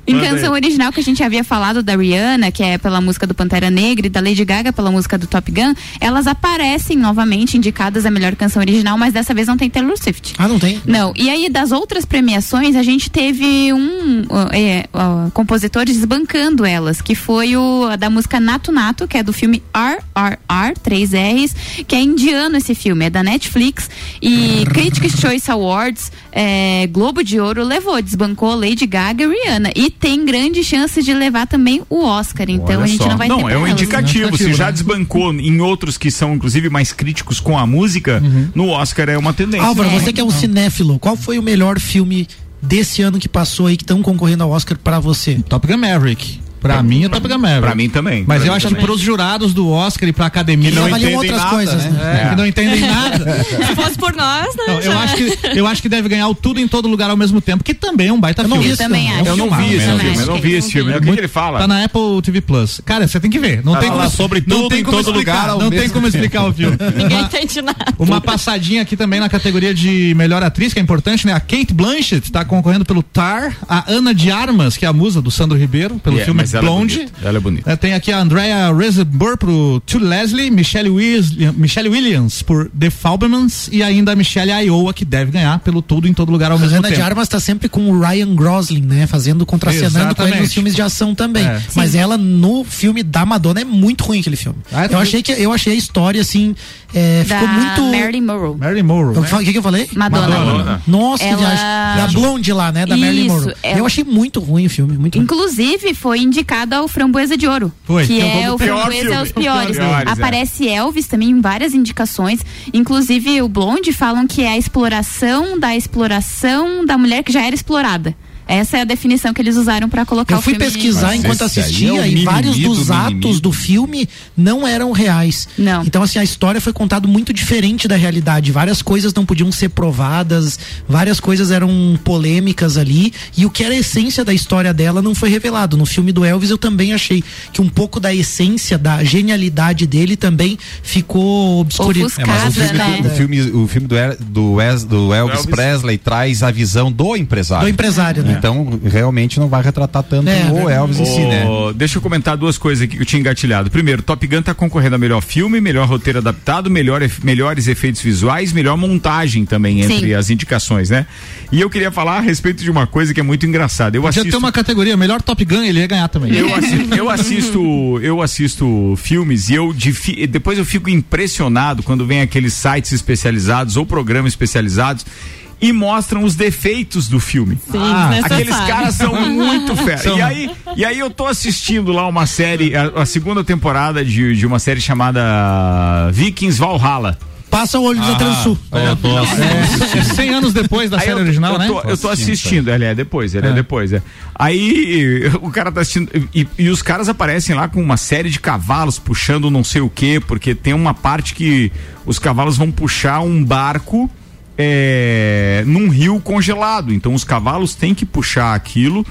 Em canção original que a gente havia falado da Rihanna, que é pela música do Pantera Negra, e da Lady Gaga pela música do Top Gun, elas aparecem novamente indicadas a melhor canção original, mas dessa vez não tem Taylor Swift. Ah, não tem? Não, e aí das outras premiações a gente teve um uh, é, uh, compositores desbancando elas, que foi o da música Nato Nato, que é do filme RRR, 3 R's, que é indiano esse filme, é da Netflix. E Critics' Choice Awards, é, Globo de Ouro levou, desbancou Lady Gaga e Rihanna. E tem grande chance de levar também o Oscar, então Olha a gente não vai ter Não, é um elas, né? indicativo. Se já né? desbancou em outros que são, inclusive, mais críticos com a música, no Oscar é uma tendência. Álvaro, É. você que é um cinéfilo, qual foi o melhor filme desse ano que passou aí que estão concorrendo ao Oscar pra você? Top Gun Maverick. Pra mim é Top Gun Maverick. Pra mim também. Mas Pra eu acho que também. pros jurados do Oscar e pra academia. Eles não avaliam entendem outras nada, coisas, né? né? É, que não entendem nada. Se fosse por nós, né? Não, eu, já- acho que, eu acho que deve ganhar o tudo em todo lugar ao mesmo tempo, que também é um baita Eu não filme. vi Eu esse também filme. acho. Eu não vi esse filme, eu não que vi é esse filme. O que, Muito- que ele fala? Tá na Apple TV Plus. Cara, você tem que ver. Não tem fala como, sobre não tudo tem em como todo explicar, lugar ao Não tem como explicar o filme. Ninguém entende nada. Uma passadinha aqui também na categoria de melhor atriz, que é importante, né? A Kate Blanchett está concorrendo pelo Tar, a Ana de Armas, que é a musa do Sandro Ribeiro, pelo Yeah, filme mas ela é Blonde. bonita, ela é bonita. É, tem aqui a Andrea Riseborough pro To Leslie, Michelle, Williams, Michelle Williams por The Fablemans e ainda a Michelle Iowa, que deve ganhar pelo Tudo em Todo Lugar ao A mesmo Ana de tempo. Armas tá sempre com o Ryan Gosling, né? Fazendo, contracenando com ele nos filmes de ação também. É. Mas ela no filme da Madonna é muito ruim aquele filme. Ah, eu tu- achei que eu achei a história assim, é, ficou muito Marilyn Monroe. Marilyn Monroe. Eu né? O que, que eu falei? Madonna. Madonna. Nossa, que Ela- viagem. Da Blonde lá, né? Da Marilyn Isso, Monroe. ela- Eu achei muito ruim o filme, muito ruim. Inclusive, foi indicado ao Framboesa de Ouro. Foi. Que Então, é o Framboesa aos piores. Piores, é. Aparece Elvis também em várias indicações. Inclusive, o Blonde falam que é a exploração da exploração da mulher que já era explorada. Essa é a definição que eles usaram pra colocar Eu o fui pesquisar Mas enquanto assistia é e vários do dos atos do filme não eram reais. Não. Então, assim, a história foi contada muito diferente da realidade. Várias coisas não podiam ser provadas, várias coisas eram polêmicas ali. E o que era a essência da história dela não foi revelado. No filme do Elvis, eu também achei que um pouco da essência, da genialidade dele também ficou obscurecida. É, mas o filme, né? o filme, o filme do, El- do, Wes- do Elvis, Elvis. Presley traz a visão do empresário. Do empresário, né? Então, realmente não vai retratar tanto É, o verdade. Elvis em si, né? Deixa eu comentar duas coisas aqui que eu tinha engatilhado. Primeiro, Top Gun tá concorrendo a melhor filme, melhor roteiro adaptado, melhor, melhores efeitos visuais, melhor montagem também entre Sim. as indicações, né? E eu queria falar a respeito de uma coisa que é muito engraçada. Eu Podia assisto ter uma categoria, melhor Top Gun, ele ia ganhar também. eu assisto, eu assisto, eu assisto filmes e eu difi- depois eu fico impressionado quando vem aqueles sites especializados ou programas especializados e mostram os defeitos do filme. Sim, Ah, aqueles caras são muito fera. E aí, e aí eu tô assistindo lá uma série, a, a segunda temporada de, de uma série chamada Vikings Valhalla. Passa o olho da Transul. Tô É 100 anos depois da Aí série eu, original, eu né? Tô, eu tô assistindo, ele é depois, ele é, É. depois. É. Aí o cara tá assistindo e, e os caras aparecem lá com uma série de cavalos puxando não sei o que, porque tem uma parte que os cavalos vão puxar um barco é, num rio congelado. Então os cavalos têm que puxar aquilo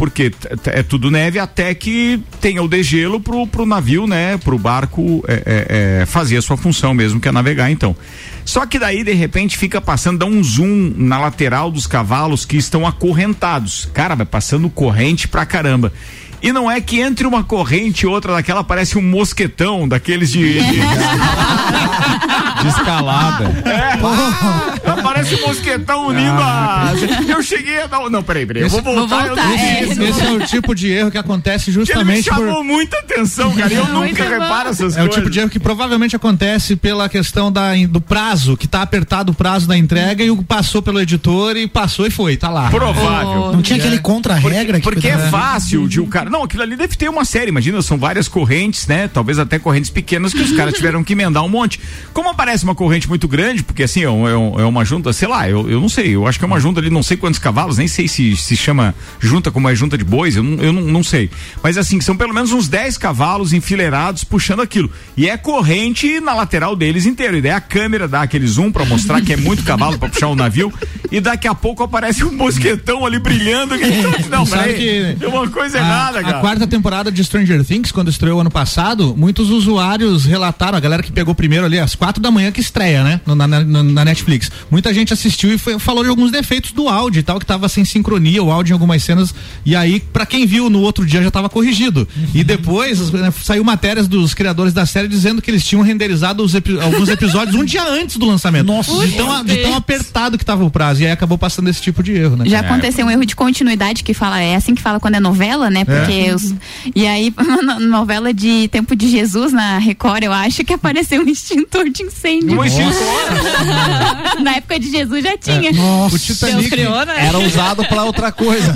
porque é tudo neve até que tenha o degelo pro, pro navio, né? Pro barco é, é, é, fazer a sua função mesmo, que é navegar, então. Só que daí, de repente, fica passando, dá um zoom na lateral dos cavalos que estão acorrentados. Cara, vai passando corrente pra caramba. E não é que entre uma corrente e outra daquela parece um mosquetão daqueles de. de- De escalada. É, parece um mosquetão unindo a. Eu cheguei a dar. Não, peraí, peraí. Eu vou Esse- voltar. vou eu não voltar, é. isso. Esse é o tipo de erro que acontece Que ele me justamente chamou por. muita atenção, cara. Eu nunca bom. reparo essas É o coisas. tipo de erro que provavelmente acontece pela questão da, do prazo, que tá apertado o prazo da entrega e o passou pelo editor e passou e foi, tá lá. Provável. Não tinha aquele contra-regra que Porque é fácil de o cara. Não, aquilo ali deve ter uma série. Imagina, são várias correntes, né? Talvez até correntes pequenas que os caras tiveram que emendar um monte. Como aparece uma corrente muito grande, porque assim, é, um- é um- é uma junta, sei lá, eu, eu não sei. Eu acho que é uma junta ali, não sei quantos cavalos, nem sei se se chama junta como é junta de bois, eu não, eu não, não sei. Mas assim, são pelo menos uns 10 cavalos enfileirados puxando aquilo. E é corrente na lateral deles inteiro. E daí a câmera dá aquele zoom pra mostrar que é muito cavalo pra puxar o navio. E daqui a pouco aparece um mosquetão ali brilhando. Não, Sabe peraí. que É uma coisa a, errada, a cara. quarta temporada de Stranger Things, quando estreou ano passado, muitos usuários relataram, a galera que pegou primeiro ali às quatro da manhã que estreia, né? Na, na- na Netflix. Muita gente assistiu e foi- falou de alguns defeitos do áudio e tal, que tava sem sincronia, o áudio em algumas cenas. E aí, pra quem viu no outro dia, já tava corrigido. E depois né, saiu matérias dos criadores da série dizendo que eles tinham renderizado os epi- alguns episódios um dia antes do lançamento. Nossa. de tão, de tão apertado que tava o prazo. E aí acabou passando esse tipo de erro, né? Já aconteceu um erro de continuidade que fala, é assim que fala quando é novela, né? Porque os, e aí, na novela de Tempo de Jesus na Record, eu acho que apareceu um extintor de incêndio. Um extintor. na época de Jesus já tinha. Nossa. O Titanic criou, né? Era usado pra outra coisa.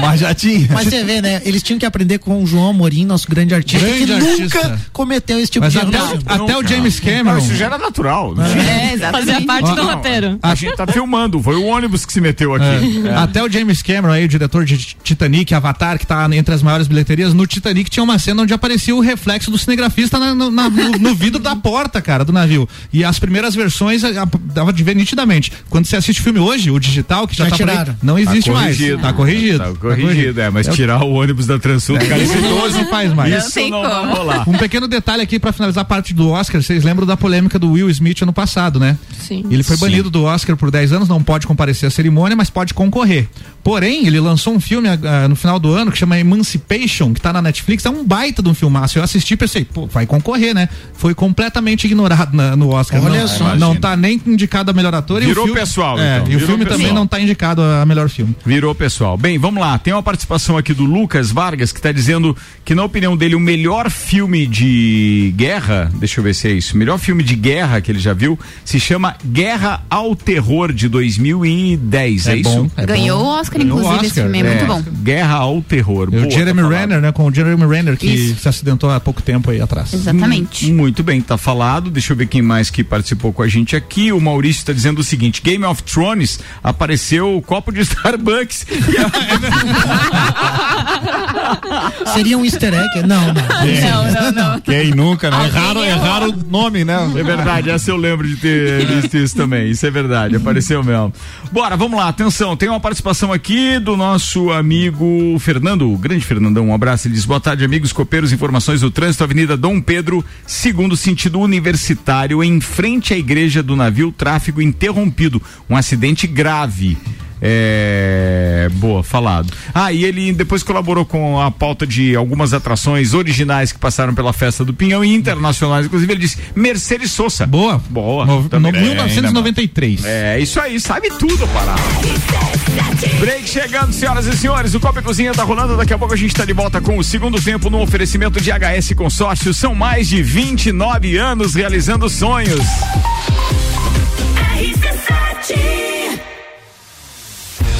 Mas já tinha. Mas você vê, né? Eles tinham que aprender com o João Amorim, nosso grande artista, Grande que artista. nunca cometeu esse tipo Mas de erro. até, no o- filme. até o James Não, Cameron. isso já era natural. É, exatamente. Fazia parte Ó, do não, roteiro. A gente tá filmando, foi o ônibus que se meteu aqui. É. Até o James Cameron aí, o diretor de Titanic, Avatar, que tá entre as maiores bilheterias, no Titanic tinha uma cena onde aparecia o reflexo do cinegrafista na- no, na- no- no vidro da porta, cara, do navio. E as primeiras versões a- a- dava de ver nitidamente. Quando você assiste o filme hoje, o digital, que já, Já tá por aí, tiraram. não existe mais. Tá corrigido. Tá corrigido, é, mas tirar o ônibus da Transul do cara Isso não faz mais. Não Isso não como. vai rolar. Um pequeno detalhe aqui pra finalizar a parte do Oscar, vocês lembram da polêmica do Will Smith ano passado, né? Sim. Ele foi banido do Oscar por 10 anos, não pode comparecer à cerimônia, mas pode concorrer. Porém, ele lançou um filme ah, no final do ano que chama Emancipation, que tá na Netflix, é um baita de um filmaço. Eu assisti e pensei, pô, vai concorrer, né? Foi completamente ignorado na- no Oscar. Olha não, só. não tá nem indicado a melhor ator. e o Virou filme- pessoal, É, então. e o Virou filme pessoal. também não tá indicado a melhor filme. Virou pessoal. Bem, vamos lá. Tem uma participação aqui do Lucas Vargas que está dizendo que, na opinião dele, o melhor filme de guerra, deixa eu ver se é isso, o melhor filme de guerra que ele já viu, se chama Guerra ao Terror de 2010. É, isso? bom, é Ganhou bom. o Oscar, Ganhou o inclusive, esse Oscar, filme. É, muito bom. Guerra ao Terror. Boa, o Jeremy tá. Renner, né? Com o Jeremy Renner que Isso. se acidentou há pouco tempo aí atrás. Exatamente. Hum, Muito bem, tá falado. Deixa eu ver quem mais que participou com a gente aqui. O Maurício está dizendo o seguinte: Game of Thrones apareceu o copo de Starbucks. E a- Seria um easter egg? Não, não. Não, não, não. Quem nunca, né? Erraram, errou. erraram o nome, né? É verdade, essa eu lembro de ter visto isso também. Isso é verdade, apareceu mesmo. Bora, vamos lá, atenção. Tem uma participação aqui do nosso amigo Fernando, o grande Fernandão. Um abraço. Ele diz: boa tarde, amigos copeiros. Informações do trânsito, Avenida Dom Pedro, segundo sentido universitário, em frente à igreja do navio, tráfego interrompido. Um acidente grave. É. Boa, falado. Ah, e ele depois colaborou com a pauta de algumas atrações originais que passaram pela festa do Pinhão e internacionais. Inclusive, ele disse Mercedes Sosa. Boa. Boa. No, no 1993. É, isso aí, sabe tudo, pará. Break chegando, senhoras e senhores. O Copa e Cozinha tá rolando. Daqui a pouco a gente tá de volta com o segundo tempo no oferecimento de HS Consórcio. São mais de 29 anos realizando sonhos.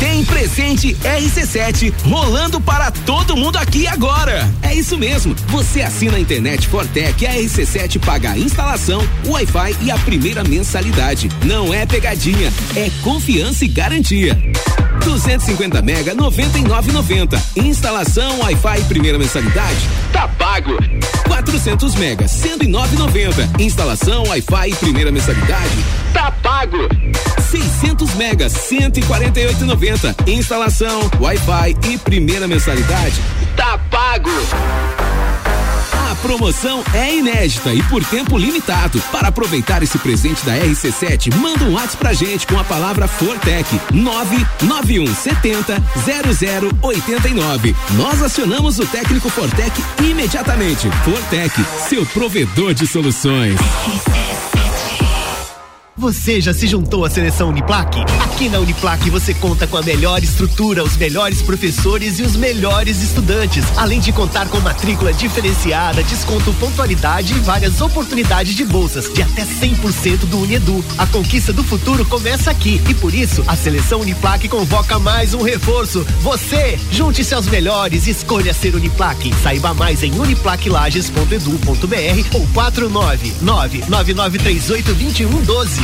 Tem presente RC7 rolando para todo mundo aqui agora. É isso mesmo. Você assina a internet Fortec e a RC7 paga a instalação, o Wi-Fi e a primeira mensalidade. Não é pegadinha, é confiança e garantia. 250 mega 99,90. Instalação, Wi-Fi e primeira mensalidade. Tá pago. 400 mega 109,90. Instalação, Wi-Fi e primeira mensalidade. Tá pago. 600 mega 148,90. Instalação, Wi-Fi e primeira mensalidade. Tá pago. A promoção é inédita e por tempo limitado. Para aproveitar esse presente da RC7, manda um WhatsApp pra gente com a palavra Fortec 99170 0089. Nós acionamos o técnico Fortec imediatamente. Fortec, seu provedor de soluções. Você já se juntou à seleção Uniplac? Aqui na Uniplac você conta com a melhor estrutura, os melhores professores e os melhores estudantes, além de contar com matrícula diferenciada, desconto pontualidade e várias oportunidades de bolsas de até 100% do Unedu. A conquista do futuro começa aqui e por isso a seleção Uniplac convoca mais um reforço. Você, junte-se aos melhores e escolha ser Uniplac. Saiba mais em uniplaclages.edu.br ou 49999382112.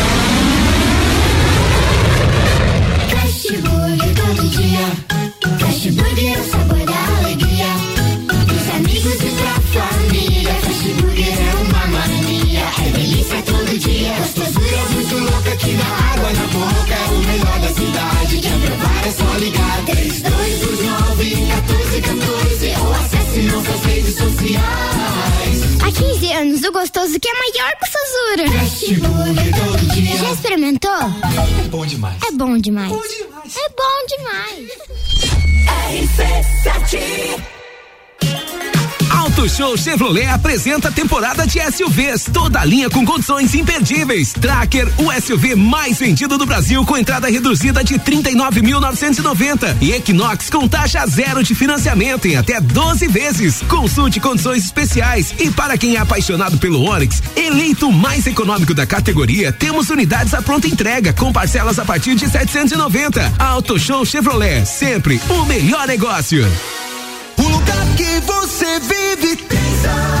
15 anos, o gostoso que é maior que todo dia. Já experimentou? É bom demais. É bom demais. É bom demais. RC7 Auto Show Chevrolet apresenta a temporada de SUVs, toda linha com condições imperdíveis. Tracker, o SUV mais vendido do Brasil com entrada reduzida de 39.990 e Equinox com taxa zero de financiamento em até 12 vezes. Consulte condições especiais e para quem é apaixonado pelo Onix, eleito mais econômico da categoria, temos unidades à pronta entrega com parcelas a partir de 790. Auto Show Chevrolet, sempre o melhor negócio. Você vive tem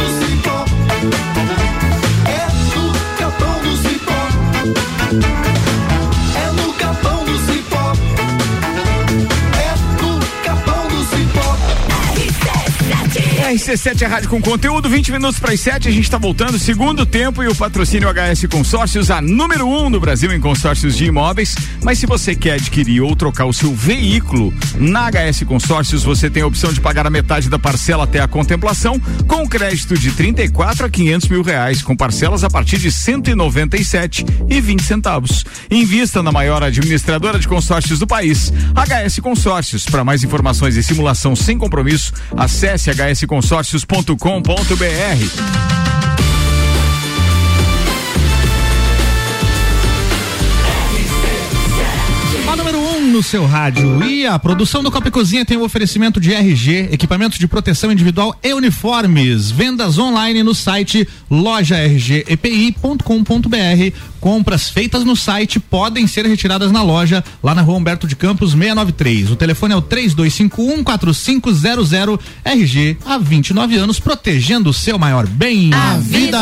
RC7 é rádio com conteúdo, 20 minutos para as 7, a gente está voltando, segundo tempo e o patrocínio HS Consórcios, a número 1 um no Brasil em consórcios de imóveis. Mas se você quer adquirir ou trocar o seu veículo, na HS Consórcios você tem a opção de pagar a metade da parcela até a contemplação, com crédito de 34 a 500 mil reais, com parcelas a partir de 197 e 20 centavos. Invista na maior administradora de consórcios do país, HS Consórcios. Para mais informações e simulação sem compromisso, acesse hsconsórcios.com.br. A número 1 um no seu rádio. E a produção do Copa e Cozinha tem o oferecimento de RG, equipamentos de proteção individual e uniformes. Vendas online no site lojargepi.com.br. Compras feitas no site podem ser retiradas na loja, lá na rua Humberto de Campos 693. O telefone é o 32514500 RG há 29 anos, protegendo o seu maior bem. A vida!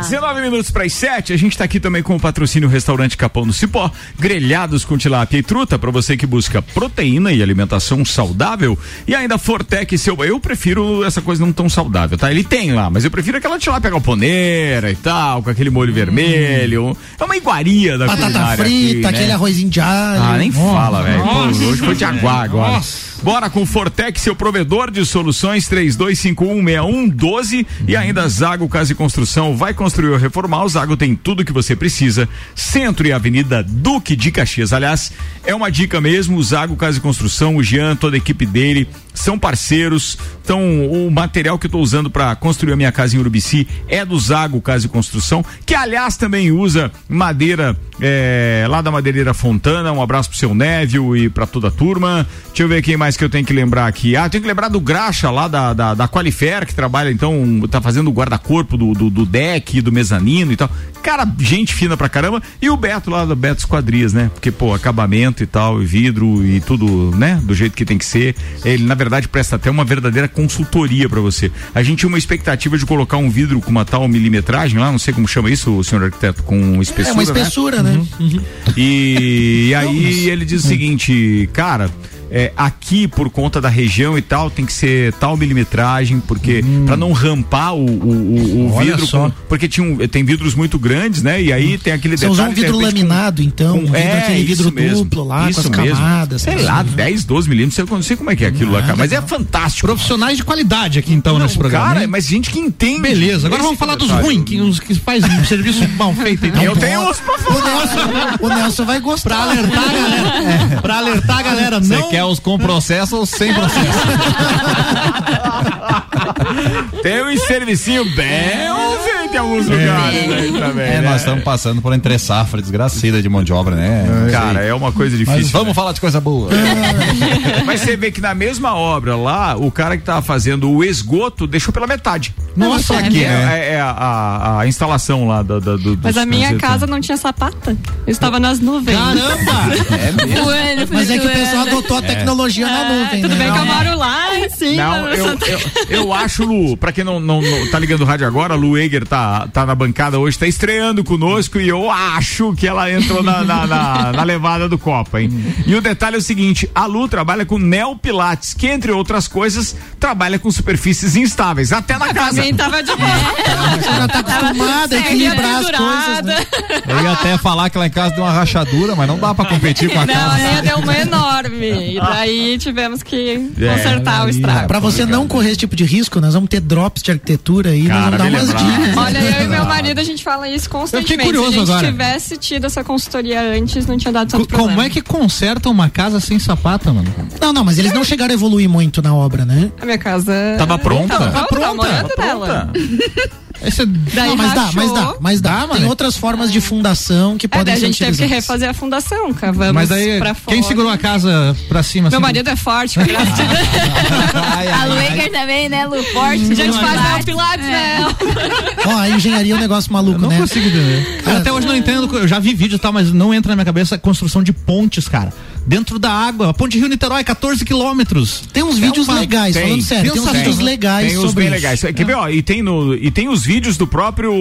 19 minutos para as 7, a gente está aqui também com o patrocínio Restaurante Capão do Cipó, grelhados com tilápia e truta para você que busca proteína e alimentação saudável e ainda Fortec seu, eu prefiro essa coisa não tão saudável, tá? Ele tem lá, mas eu prefiro aquela tilápia galponeira e tal, com aquele molho vermelho. É uma iguaria da Batata culinária frita, aqui, né? aquele arrozinho de alho. Ah, nem fala, velho. Pô. Hoje foi de aguar agora. Nossa. Bora com Fortec, seu provedor de soluções 32516112 e ainda Zago Casa e Construção. Vai construir ou reformar, o Zago tem tudo que você precisa. Centro e Avenida Duque de Caxias. Aliás, é uma dica mesmo, o Zago Casa e Construção, o Jean, toda a equipe dele são parceiros. Então, o material que eu tô usando para construir a minha casa em Urubici é do Zago Casa e Construção, que aliás também usa madeira é, lá da Madeireira Fontana. Um abraço pro seu Névio e para toda a turma. Deixa eu ver quem mais que eu tenho que lembrar aqui. Ah, tenho que lembrar do Graxa lá da, da, da Qualifer, que trabalha então, tá fazendo o guarda-corpo do, do, do deck, do mezanino e tal. Cara, gente fina pra caramba. E o Beto lá da Beto Esquadrias, né? Porque, pô, acabamento e tal, e vidro e tudo, né? Do jeito que tem que ser. Ele, na verdade, presta até uma verdadeira consultoria pra você. A gente tinha uma expectativa de colocar um vidro com uma tal milimetragem lá, não sei como chama isso, senhor arquiteto, com espessura. É uma espessura, né? Uhum. E, e aí ele diz o seguinte, cara. É, aqui por conta da região e tal tem que ser tal milimetragem porque pra não rampar o, o, o- vidro só. com- porque tinha um- tem vidros muito grandes né e aí tem aquele Você detalhe usou um de vidro repente, com- laminado, então, um vidro, é, aquele vidro mesmo, duplo lá, isso com as mesmo. camadas. sei assim, lá né? 10, 12 milímetros eu não sei como é que é aquilo lá cara mas é fantástico Profissionais de qualidade aqui então nesse programa. cara hein? mas gente que entende Beleza, agora vamos falar dos ruins, que, os que faz um serviço mal feito. Então. eu tenho uns pra O Nelson, o Nelson vai gostar. Pra alertar a galera. Pra alertar a galera, Você não. Quer os com processo ou sem processo? tem um servicinho bem feito em alguns lugares aí também É, né? nós estamos passando por entre safra desgracida de mão de obra, né? Não cara sei. é uma coisa Mas difícil vamos né? falar de coisa boa. Mas você vê que na mesma obra lá, o cara que tava fazendo o esgoto deixou pela metade. Nossa, é, aqui, é, é- é a, a- a instalação lá da, da- do. Mas a minha casa não tinha sapata. Eu estava nas nuvens. Caramba! Voando, Mas é que o pessoal adotou a tecnologia na nuvem, Tudo né? bem que eu moro lá em cima. Não, eu, eu, eu acho, Lu, pra quem não, não, não tá ligando o rádio agora, a Lu Eger tá, tá na bancada hoje, tá estreando conosco e eu acho que ela entrou na, na, na- na levada do Copa, hein? E o detalhe é o seguinte: a Lu trabalha com Neopilates, que entre outras coisas, trabalha com superfícies instáveis, até na casa. Também tava de boa. Você já tá acostumada a equilibrar as coisas, né? Eu ia até falar que lá em casa deu uma rachadura, mas não dá pra competir com a Não, casa. a minha deu uma enorme. E daí tivemos que É, consertar o estrago. Pra você não correr esse tipo de risco, nós vamos ter drops de arquitetura aí, Cara, nós vamos dar umas dicas. Olha, eu e meu marido, a gente fala isso constantemente. curioso Se a gente agora. tivesse tido essa consultoria antes, não tinha dado tanto Co- Como problema. é que conserta uma casa sem sapata, mano? Não, não, mas eles não chegaram a evoluir muito na obra, né? A minha casa... Tava pronta? Tava Tá pronta, tava morando Pronta. Daí Não, mas dá, rachou. mas dá, mas dá. Tem outras formas de fundação que É, podem daí a ser gente teve que refazer a fundação, cavamos Mas daí, pra quem fora. segurou a casa pra cima? Meu assim? marido é forte, graças a Deus. A Lueger também, né, Lu? Forte. A gente faz Pilates. meu pilates, né? Ó, a engenharia é um negócio maluco, não né? consigo entender. Até hoje não entendo, eu já vi vídeo e tal, mas não entra na minha cabeça a construção de pontes, cara. Dentro da água, a ponte Rio-Niterói, 14 quilômetros. Tem uns vídeos legais, falando sério, tem uns vídeos legais Tem uns sobre bem isso. legais. Quer ver, ó, e tem, no, e tem os vídeos do próprio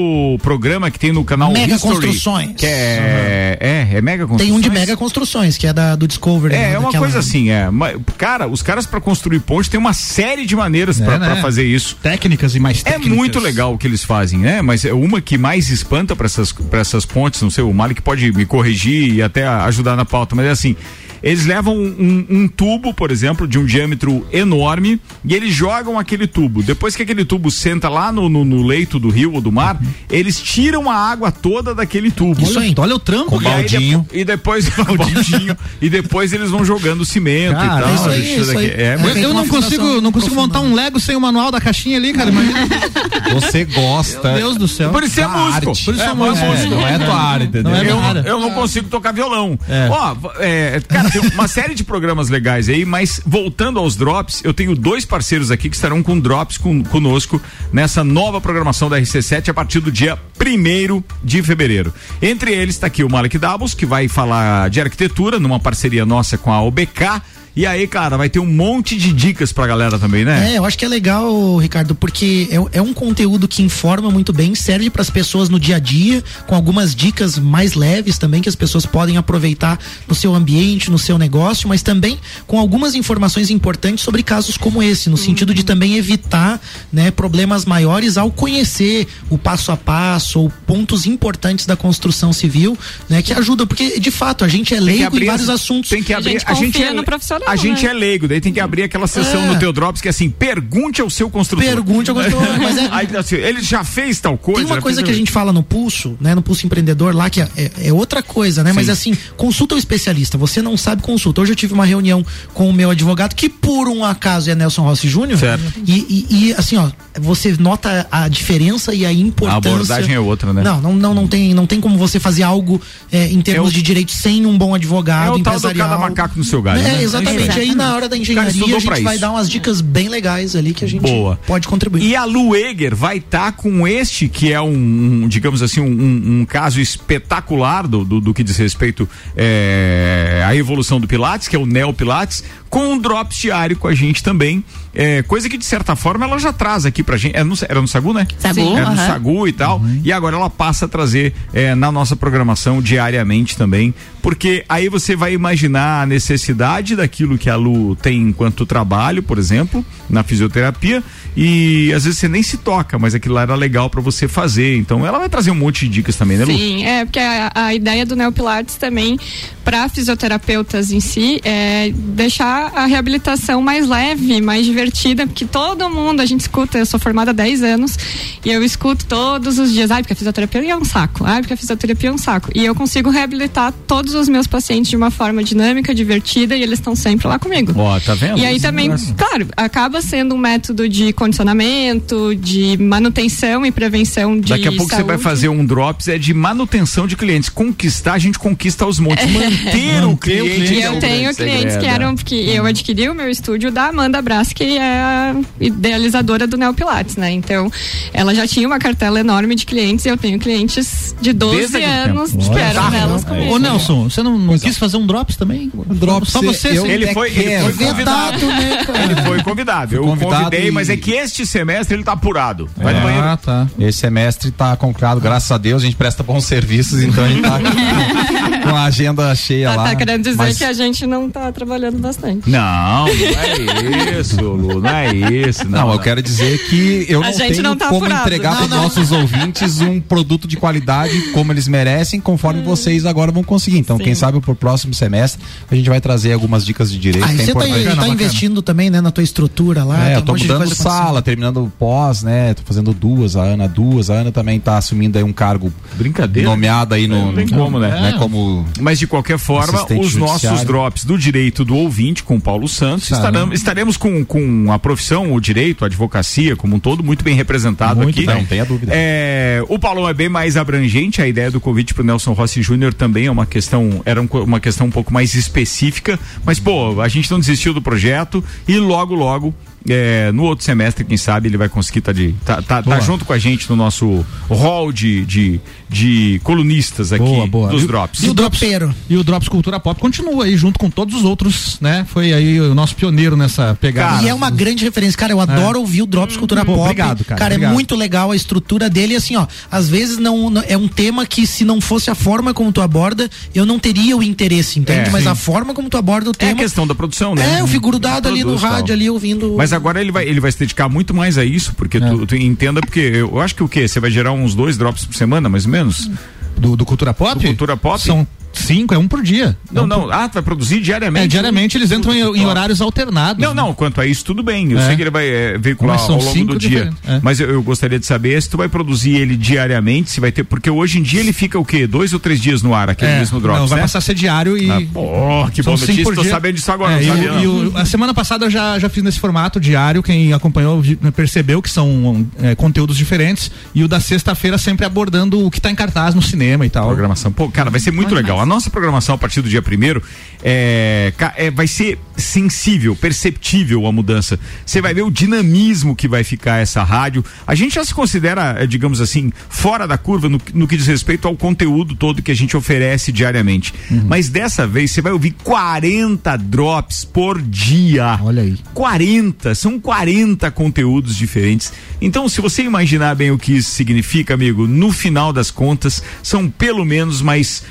programa que tem no canal Mega History, Construções. Que é, é, é Mega Construções. Tem um de mega construções, que é da, do Discovery. É, né, é uma daquela- coisa assim, é. Cara, os caras pra construir ponte tem uma série de maneiras pra né? pra fazer isso. Técnicas e mais É técnicas. muito legal o que eles fazem, né? Mas é uma que mais espanta pra essas, pra essas pontes, não sei, o Malik pode me corrigir e até ajudar na pauta, mas é assim. Eles levam um, um tubo, por exemplo, de um diâmetro enorme e eles jogam aquele tubo. Depois que aquele tubo senta lá no, no- no leito do rio ou do mar, eles tiram a água toda daquele tubo. Isso aí. Olha o trampo. E, aí depo- e depois baldinho, e depois eles vão jogando cimento Cara, e tal. isso aí, isso aí. É, Eu- mas- eu não consigo, não consigo montar um Lego sem o manual da caixinha ali, cara. Imagina. Você gosta. Meu Deus do céu. Por isso é músico. arte. Por isso é, É, músico. é, não é tua área, entendeu? Não é eu, eu não consigo tocar violão. É. Ó, é, cara, tem uma série de programas legais aí, mas voltando aos drops, eu tenho dois parceiros aqui que estarão com drops com- conosco nessa nova programação da RC7 a partir do dia 1 de fevereiro. Entre eles está aqui o Malek Dabos, que vai falar de arquitetura numa parceria nossa com a OBK. E aí, cara, vai ter um monte de dicas pra galera também, né? É, eu acho que é legal, Ricardo, porque é, é um conteúdo que informa muito bem, serve para as pessoas no dia a dia, com algumas dicas mais leves também que as pessoas podem aproveitar no seu ambiente, no seu negócio, mas também com algumas informações importantes sobre casos como esse, no sentido de também evitar, né, problemas maiores ao conhecer o passo a passo ou pontos importantes da construção civil, né, que ajudam, porque de fato a gente é leigo abrir em vários as- assuntos. Tem que abrir. gente A gente, é, no profissional, a gente né? é leigo, daí tem que abrir aquela sessão É. no teu Drops que é assim: pergunte ao seu construtor. Pergunte ao construtor, mas é- Aí, assim, ele já fez tal coisa. Tem uma coisa fez- que a gente fala no pulso, né? No pulso empreendedor lá, que é, é- é outra coisa, né? Mas assim, consulta o especialista. Você não sabe, consulta. Hoje eu tive uma reunião com o meu advogado, que por um acaso é Nelson Rossi Júnior. Certo. E, e- e, assim, ó, você nota a diferença e a importância. A abordagem é outra, né? Não, não, não, não, tem, não tem como você fazer algo é, em termos É de direito sem um bom advogado, É o tal do cada macaco no seu galho. É, né? exatamente. Aí na hora da engenharia a gente vai isso. dar umas dicas bem legais ali que a gente Boa. pode contribuir. E a Lueger vai estar com este, que é um, um, digamos assim, um, um- um caso espetacular do, do, do que diz respeito é, à evolução do Pilates, que é o Neo Pilates, com um drops diário com a gente também. É, coisa que, de certa forma, ela já traz aqui pra gente. É no- era no Sagu, né? Sagu, Sim. Era no aham. Sagu e tal. E agora ela passa a trazer é, na nossa programação diariamente também. Porque aí você vai imaginar a necessidade daquilo que a Lu tem enquanto trabalho, por exemplo, na fisioterapia. E às vezes você nem se toca, mas aquilo lá era legal pra você fazer. Então ela vai trazer um monte de dicas também, né, Lu? Sim, é porque a, a ideia do Neopilates também para fisioterapeutas em si é deixar a reabilitação mais leve, mais divertida, porque todo mundo a gente escuta, eu sou formada há 10 anos e eu escuto todos os dias, ai, porque a fisioterapia é um saco, ai, porque a fisioterapia é um saco. E eu consigo reabilitar todos os meus pacientes de uma forma dinâmica, divertida e eles estão sempre lá comigo. Ó, tá vendo? E aí Esse também, negócio. claro, acaba sendo um método de condicionamento, de manutenção e prevenção de Daqui a pouco você vai saúde. fazer um drops é de manutenção de clientes. Conquistar, a gente conquista aos montes. Manter o cliente. E é eu o tenho grande clientes que eram, porque eu adquiri o meu estúdio da Amanda Brás, que é a idealizadora do Neo Pilates, né? Então, ela já tinha uma cartela enorme de clientes e eu tenho clientes de 12 Desde anos que eram delas comigo. Ô Nelson, você não, não quis fazer um drops também? Drops, Só você. eu-. Ele foi, ele foi convidado. né? Ele foi convidado. Eu convidado convidei, e- mas é que este semestre ele tá apurado. Vai no banheiro. Ah, tá. Esse semestre tá concluído, graças a Deus, a gente presta bons serviços, então a gente tá com- com a agenda cheia Tá, lá. tá querendo dizer mas- que a gente não tá trabalhando bastante. Não, não é isso, Lu, não é isso. Não, Não, eu quero dizer que eu A não gente tenho não tá como apurado. entregar para nossos ouvintes um produto de qualidade como eles merecem, conforme Hum. vocês agora vão conseguir. Então, quem sabe pro próximo semestre a gente vai trazer algumas dicas de direito. Aí que é você tá, tá Bacana, investindo também, né, na tua estrutura lá. É, eu um tô de mudando sala, terminando o pós, né? Tô fazendo duas, a Ana duas. A Ana também tá assumindo aí um cargo Brincadeira. nomeado aí no, Não tem como, né? como do. Mas de qualquer forma, Assistente os nossos judiciário. drops do direito do ouvinte com o Paulo Santos estaremos, estaremos com, com a profissão, o direito, a advocacia como um todo muito bem representado Muito aqui. bem, não tenha dúvida. É, o Paulão é bem mais abrangente, a ideia do convite pro Nelson Rossi Júnior também é uma questão, era um uma questão um pouco mais específica, mas pô, a gente não desistiu do projeto e logo, logo, é, no outro semestre, quem sabe, ele vai conseguir tá, de, tá, tá, tá Boa. junto com a gente no nosso hall de, de, de colunistas aqui Boa, boa. dos E drops. E o Drops, e o Drops Cultura Pop continua aí junto com todos os outros, né? Foi aí o nosso pioneiro nessa pegada. e é uma grande referência. Cara, eu adoro ouvir o Drops Cultura Pô, Pop. obrigado, cara, é obrigado. muito legal a estrutura dele. e Assim, ó, às vezes não, não- é um tema que se não fosse a forma como tu aborda, eu não teria o interesse, entende? É, Mas sim. a forma como tu aborda o É a tema. questão da produção, né? É, eu fico grudado ali no Produz, tal. rádio, ali ouvindo. Mas agora ele vai, ele vai se dedicar muito mais a isso, porque tu, tu entenda, porque eu, eu acho que o quê? Você vai gerar uns dois drops por semana, mais ou menos? Do, do Cultura Pop? Do Cultura Pop? São cinco, é um por dia. Não, não. Ah, tu vai produzir diariamente? É, diariamente eles entram em, em horários alternados. Não, não, quanto a isso, tudo bem. Eu É. sei que ele vai é, veicular ao longo cinco do dia. é. Mas eu, eu gostaria de saber se tu vai produzir ele diariamente, se vai ter. Porque hoje em dia ele fica o quê? Dois ou três dias no ar, aquele É, mesmo Drops, não, vai né? passar a ser diário e. Ah, pô, que São bom notícia, tô dia. sabendo disso agora, É, não sabia, e não. o- a semana passada eu já, já fiz nesse formato diário. Quem acompanhou percebeu que são é, conteúdos diferentes. E o da sexta-feira sempre abordando o que tá em cartaz no cinema e tal. Programação. Pô, cara, vai ser muito legal. A nossa programação a partir do dia primeiro é, é, vai ser sensível, perceptível a mudança. Você vai ver o dinamismo que vai ficar essa rádio. A gente já se considera, eh, digamos assim, fora da curva no, no que diz respeito ao conteúdo todo que a gente oferece diariamente. Mas dessa vez você vai ouvir 40 drops por dia. Olha aí. 40, são 40 conteúdos diferentes. Então, se você imaginar bem o que isso significa, amigo, no final das contas, são pelo menos mais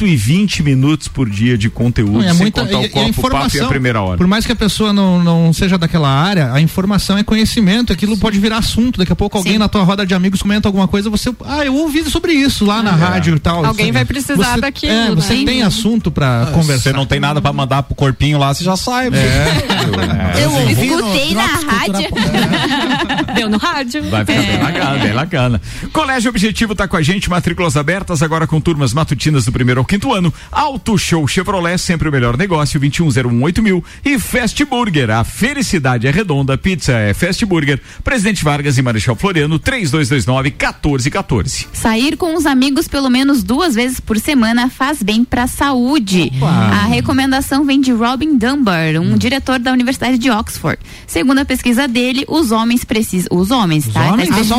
120 minutos por dia de conteúdo, Não, é sem muita contar e- o e a copo, o e a informação. primeira hora. Por mais que a pessoa não, não seja daquela área, a informação é conhecimento. Aquilo pode virar assunto. Daqui a pouco alguém Sim. na tua roda de amigos comenta alguma coisa, você, ah, eu ouvi sobre isso lá na É. rádio e tal. Alguém vai precisar você, daquilo, É, né? você Sim. tem assunto pra Se conversar. você não tem nada pra mandar pro corpinho lá, você já sai. É. Eu ouvi no Escutei na rádio. Deu no rádio. Vai ficar bem bacana, bem bacana. Colégio Objetivo tá com a gente, matrículas abertas agora com turmas matutinas do primeiro ao quinto ano. Auto Show Chevrolet, sempre o melhor negócio, 21018 mil. E Fast Burger, a felicidade é redonda, pizza é Fast Burger. Presidente Vargas e Marechal Floriano, 3229 1414. Sair com os amigos pelo menos duas vezes por semana faz bem para a saúde. A recomendação vem de Robin Dunbar, um diretor da Universidade de Oxford. Segundo a pesquisa dele, os homens precisam, os homens, tá? homens? Tá Ah, os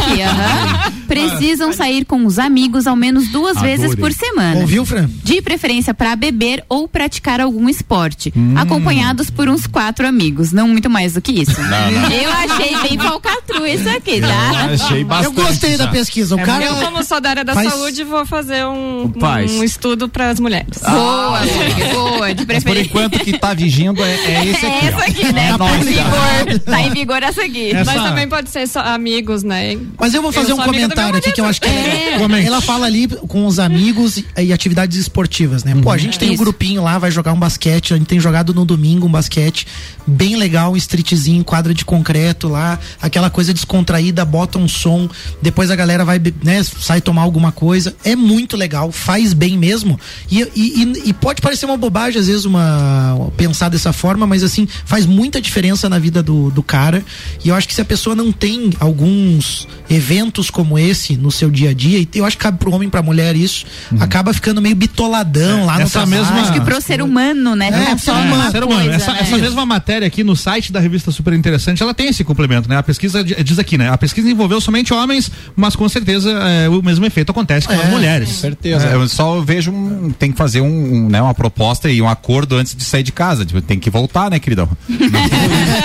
aqui, aham. Precisam sair com os amigos ao menos duas vezes por semana. Ouviu, Fran? De preferência para beber ou praticar algum esporte, acompanhados por uns quatro amigos, não muito mais do que isso. Eu achei bem falcatrua isso aqui, tá? Achei Eu bastante. gostei da já. pesquisa. O cara. Eu, como sou da área da faz- saúde, vou fazer um, um estudo para as mulheres. Boa, amiga, boa, de Mas por preferência. enquanto que tá vigindo é, é esse aqui. É essa ó. aqui, né? É Tá em vigor. Tá em vigor essa aqui. Essa- Mas também pode ser só amigos, né? Mas eu vou fazer Eu um comentário aqui que eu acho que É. ela, fala ali com os amigos e, e atividades esportivas, né? Pô, a gente tem um Isso. grupinho lá, vai jogar um basquete, a gente tem jogado no domingo um basquete bem legal, um streetzinho, quadra de concreto lá, aquela coisa descontraída, bota um som, depois a galera vai, né, sai tomar alguma coisa. É muito legal, faz bem mesmo. E, e, e- pode parecer uma bobagem, às vezes, uma pensar dessa forma, mas assim, faz muita diferença na vida do, do cara. E eu acho que se a pessoa não tem alguns eventos como esse no seu dia a dia, e eu acho que cabe pro homem e pra mulher isso, acaba ficando meio bitoladão lá no essa trabalho. mesma- Acho que pro ser humano, né? É, Não só ser uma humano. Ser humano. coisa, essa, né? essa mesma matéria aqui no site da revista Super Interessante, ela tem esse complemento, né? A pesquisa di- diz aqui, né? A pesquisa envolveu somente homens, mas com certeza é, o mesmo efeito acontece com as mulheres. Com certeza. Eu só vejo um, tem que fazer um, um, né, uma proposta e um acordo antes de sair de casa. Tipo, tem que voltar, né, queridão?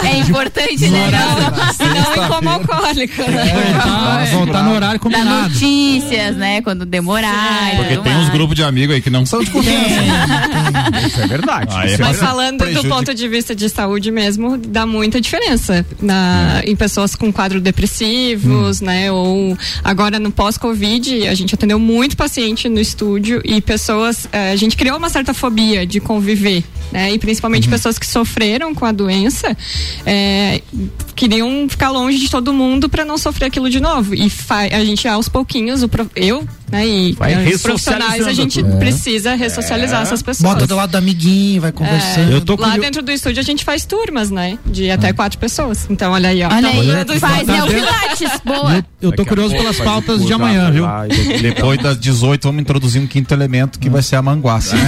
É importante, né? Não em como alcoólica, né? Voltar, voltar no horário Dar combinado. notícias, né? Quando demorar. Porque tem uns mais. Grupos de amigos aí que não são de confiança. Isso é verdade. Ah, é Isso é Mas verdade. falando do ponto de vista de saúde mesmo, dá muita diferença na, em pessoas com quadros depressivos, né? Ou agora no pós-Covid, a gente atendeu muito paciente no estúdio e pessoas, eh, a gente criou uma certa fobia de conviver, né? E principalmente pessoas que sofreram com a doença, eh, queriam ficar longe de todo mundo para não sofrer aquilo de novo. E a gente aos pouquinhos, o pro- eu Né? E Vai eh, os profissionais a gente ressocializando. precisa ressocializar essas pessoas. Bota do lado do amiguinho, vai conversando. É, lá dentro do estúdio a gente faz turmas, né? De até quatro pessoas. Então, olha aí, ó. Olha Tá aí, rolando faz, né? O Pilates, boa. Eu tô curioso pelas pautas de amanhã, viu? Depois das 18, vamos introduzir um quinto elemento que vai ser a manguaça.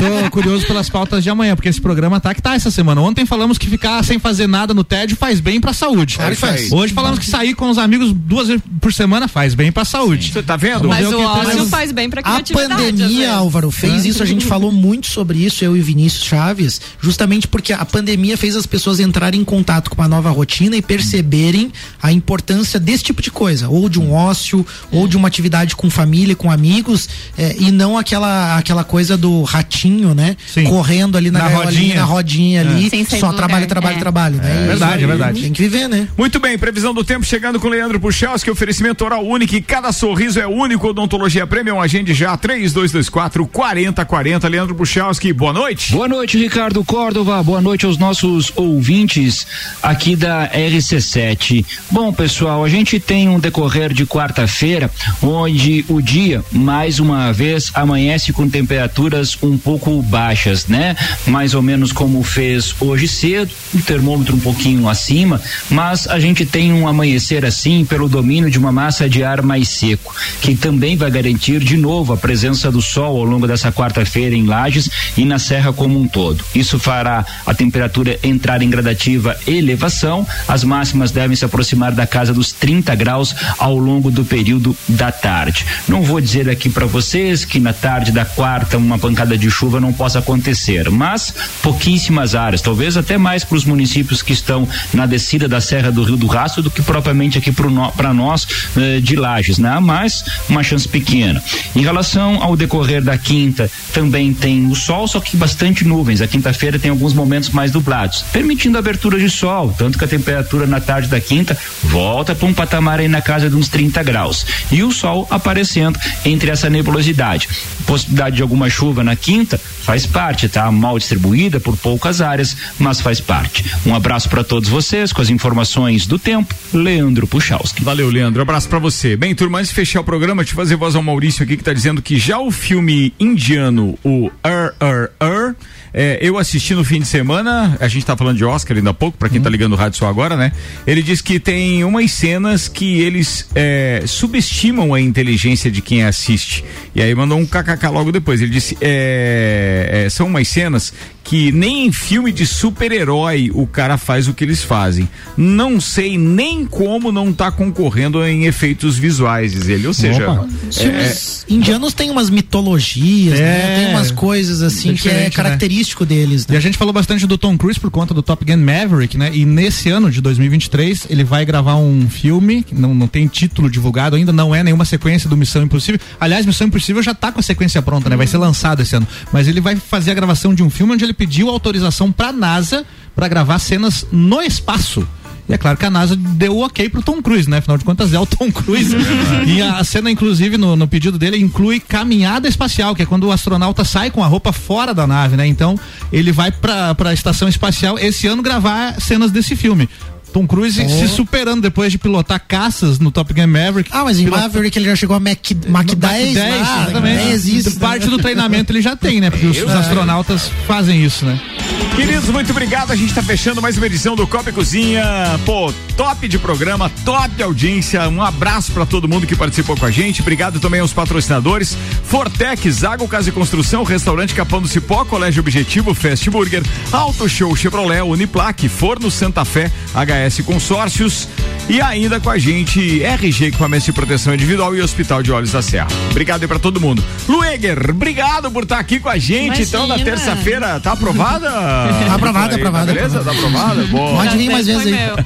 Eu tô curioso pelas pautas de amanhã, porque esse programa tá que tá essa semana. Ontem falamos que ficar sem fazer nada no tédio faz bem pra saúde. Claro faz. Hoje falamos que sair com os amigos duas vezes por semana faz bem pra saúde. Você tá vendo? Mas o ócio temos- faz bem pra A pandemia. Álvaro, fez isso. A gente falou muito sobre isso, eu e Vinícius Chaves, justamente porque a pandemia fez as pessoas entrarem em contato com uma nova rotina e perceberem a importância desse tipo de coisa, ou de um ócio, ou de uma atividade com família, com amigos, eh, e não aquela, aquela coisa do ratinho, né? Sim. Correndo ali na, Na rodinha. na rodinha ali, sair só trabalho, trabalho, É. trabalho, né? É verdade, é verdade. Tem que viver, né? Muito bem, previsão do tempo chegando com Leandro Puchalski, oferecimento oral único e cada sorriso é único, odontologia premium, agende já, 3224 4040, Leandro Puchalski, boa noite. Boa noite, Ricardo Córdova. Boa noite aos nossos ouvintes aqui da RC7. Bom, pessoal, a gente tem um decorrer de quarta-feira onde o dia, mais uma vez, amanhece com temperaturas um pouco baixas, né? Mais ou menos como fez hoje cedo, o termômetro um pouquinho acima, mas a gente tem um amanhecer assim pelo domínio de uma massa de ar mais seco, que também vai garantir de novo a presença do sol ao longo dessa quarta-feira em Lages e na Serra como um todo. Isso fará a temperatura entrar em gradativa elevação, as máximas devem se aproximar da casa dos 30 graus ao longo do período da tarde. Não vou dizer aqui para vocês que na tarde da quarta uma pancada de chuva não possa acontecer, mas pouquíssimas áreas, talvez até mais para os municípios que estão na descida da Serra do Rio do Rastro do que propriamente aqui para nós eh, de Lages, né? Mas uma chance pequena. Em relação ao decorrer da quinta, também tem o sol, só que bastante nuvens. A quinta-feira tem alguns momentos mais nublados, permitindo a abertura de sol, tanto que a temperatura na tarde da quinta volta para um patamar aí na casa de uns 30 graus. E o sol aparecendo entre essa nebulosidade. Possibilidade de alguma chuva na quinta faz parte, tá? Mal distribuída por poucas áreas, mas faz parte. Um abraço para todos vocês com as informações do tempo. Leandro Puchalski. Valeu, Leandro. Abraço pra você. Bem, turma, antes de fechar o programa, eu fazer voz ao Maurício aqui que tá dizendo que já o filme indiano, o Er, Er, Er, é, eu assisti no fim de semana, a gente tá falando de Oscar ainda há pouco, pra quem tá ligando o rádio só agora, né? Ele diz que tem umas cenas que eles é, subestimam a inteligência de quem assiste. E aí mandou um kkk logo depois. Ele disse: é, é, são umas cenas que nem em filme de super-herói o cara faz o que eles fazem. Não sei nem como não tá concorrendo em efeitos visuais, diz ele. Ou seja, Opa. Os é, filmes indianos têm umas mitologias, né? É. Tem umas coisas assim que é né? característico deles, né? E a gente falou bastante do Tom Cruise por conta do Top Gun Maverick, né? E nesse ano de 2023 ele vai gravar um filme, que não, não tem título divulgado ainda, não é nenhuma sequência do Missão Impossível. Aliás, Missão Impossível já tá com a sequência pronta, né? Vai ser lançado esse ano. Mas ele vai fazer a gravação de um filme onde ele pediu autorização pra NASA pra gravar cenas no espaço. E é claro que a NASA deu o ok pro Tom Cruise, né? Afinal de contas é o Tom Cruise. e a cena, inclusive, no, no pedido dele, inclui caminhada espacial, que é quando o astronauta sai com a roupa fora da nave, né? Então, ele vai pra, pra estação espacial esse ano gravar cenas desse filme. Tom Cruise Oh. se superando depois de pilotar caças no Top Gun Maverick. Ah, mas em Pilota- Maverick ele já chegou a Mac, Mac 10, lá, exatamente. 10 isso, Parte né? do treinamento ele já tem, né? Porque os, os astronautas fazem isso, né? Queridos, muito obrigado. A gente tá fechando mais uma edição do Copa e Cozinha. Pô, top de programa, top audiência. Um abraço pra todo mundo que participou com a gente. Obrigado também aos patrocinadores. Fortec, Zago Casa e Construção, Restaurante Capão do Cipó, Colégio Objetivo, Fast Burger, Auto Show Chevrolet, Uniplaque, Forno Santa Fé, HS Consórcios e ainda com a gente RG Equipamentos de Proteção Individual e Hospital de Olhos da Serra. Obrigado aí pra todo mundo. Lueger, obrigado por estar aqui com a gente. Então, na Imagina. terça-feira, tá aprovada? Tá aprovada, Aí, aprovada, Tá beleza? Tá aprovada? Boa. Pode vir mais vezes aí. meu.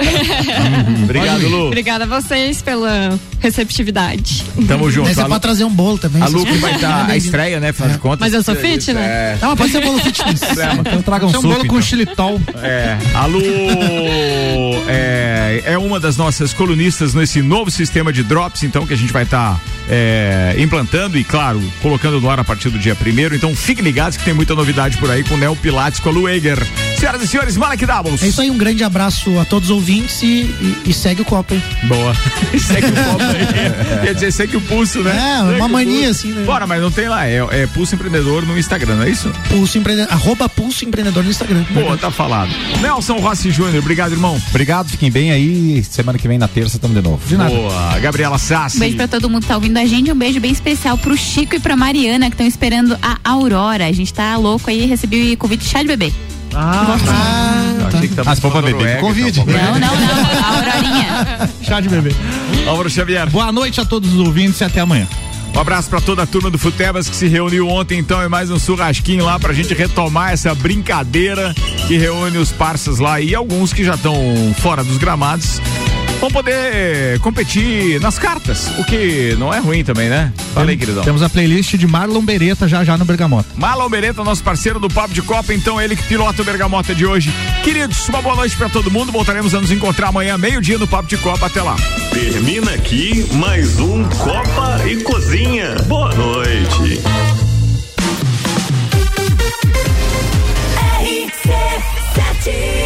Obrigado, Lu. Obrigada a vocês pela receptividade. Tamo junto. Aí você Lu- pode trazer um bolo também. A Lu que vai estar a Bem-vindo. estreia, né? Faz de conta. Mas eu sou fit, né? É. Não, mas pode ser bolo fitness. Então traga um é um suco. bolo com xilitol. É, a Lu é, é uma das nossas colunistas nesse novo sistema de drops, então, que a gente vai estar implantando e, claro, colocando no ar a partir do dia primeiro. Então, fiquem ligados que tem muita novidade por aí com o Neo Pilates com a Lu Eger. Senhoras e senhores, Malek Doubles. É isso aí, um grande abraço a todos os ouvintes e, e- e segue o copo, hein? Boa. segue o copo aí. Quer dizer, segue o pulso, né? É, Segue uma o mania pulso. assim, né? Bora, mas não tem lá. É, é Pulso Empreendedor no Instagram, não é isso? Pulso empreendedor, arroba Pulso Empreendedor no Instagram. Boa, tá falado. Nelson Rossi Júnior, obrigado, irmão. Obrigado, fiquem bem aí. Semana que vem na terça estamos de novo. Boa. Gabriela Sassi. Um beijo pra todo mundo que tá ouvindo a gente. Um beijo bem especial pro Chico e pra Mariana, que estão esperando a Aurora. A gente tá louco aí, recebi convite de chá de bebê. Ah, Ah, achei que tava Ah, se for pra beber, convide. Não, não, não. A Aurorinha. Chá de bebê. Álvaro Xavier. Boa noite a todos os ouvintes e até amanhã. Um abraço pra toda a turma do Futebas que se reuniu ontem, então, é mais um churrasquinho lá pra gente retomar essa brincadeira que reúne os parças lá e alguns que já estão fora dos gramados vão poder eh, competir nas cartas, o que não é ruim também, né? Falei, queridão. Temos a playlist de Marlon Beretta já já no Bergamota. Marlon Beretta, nosso parceiro do Papo de Copa, então ele que pilota o Bergamota de hoje. Queridos, uma boa noite para todo mundo. Voltaremos a nos encontrar amanhã, meio-dia no Papo de Copa. Até lá. Termina aqui mais um Copa e Cozinha. Boa noite. RC7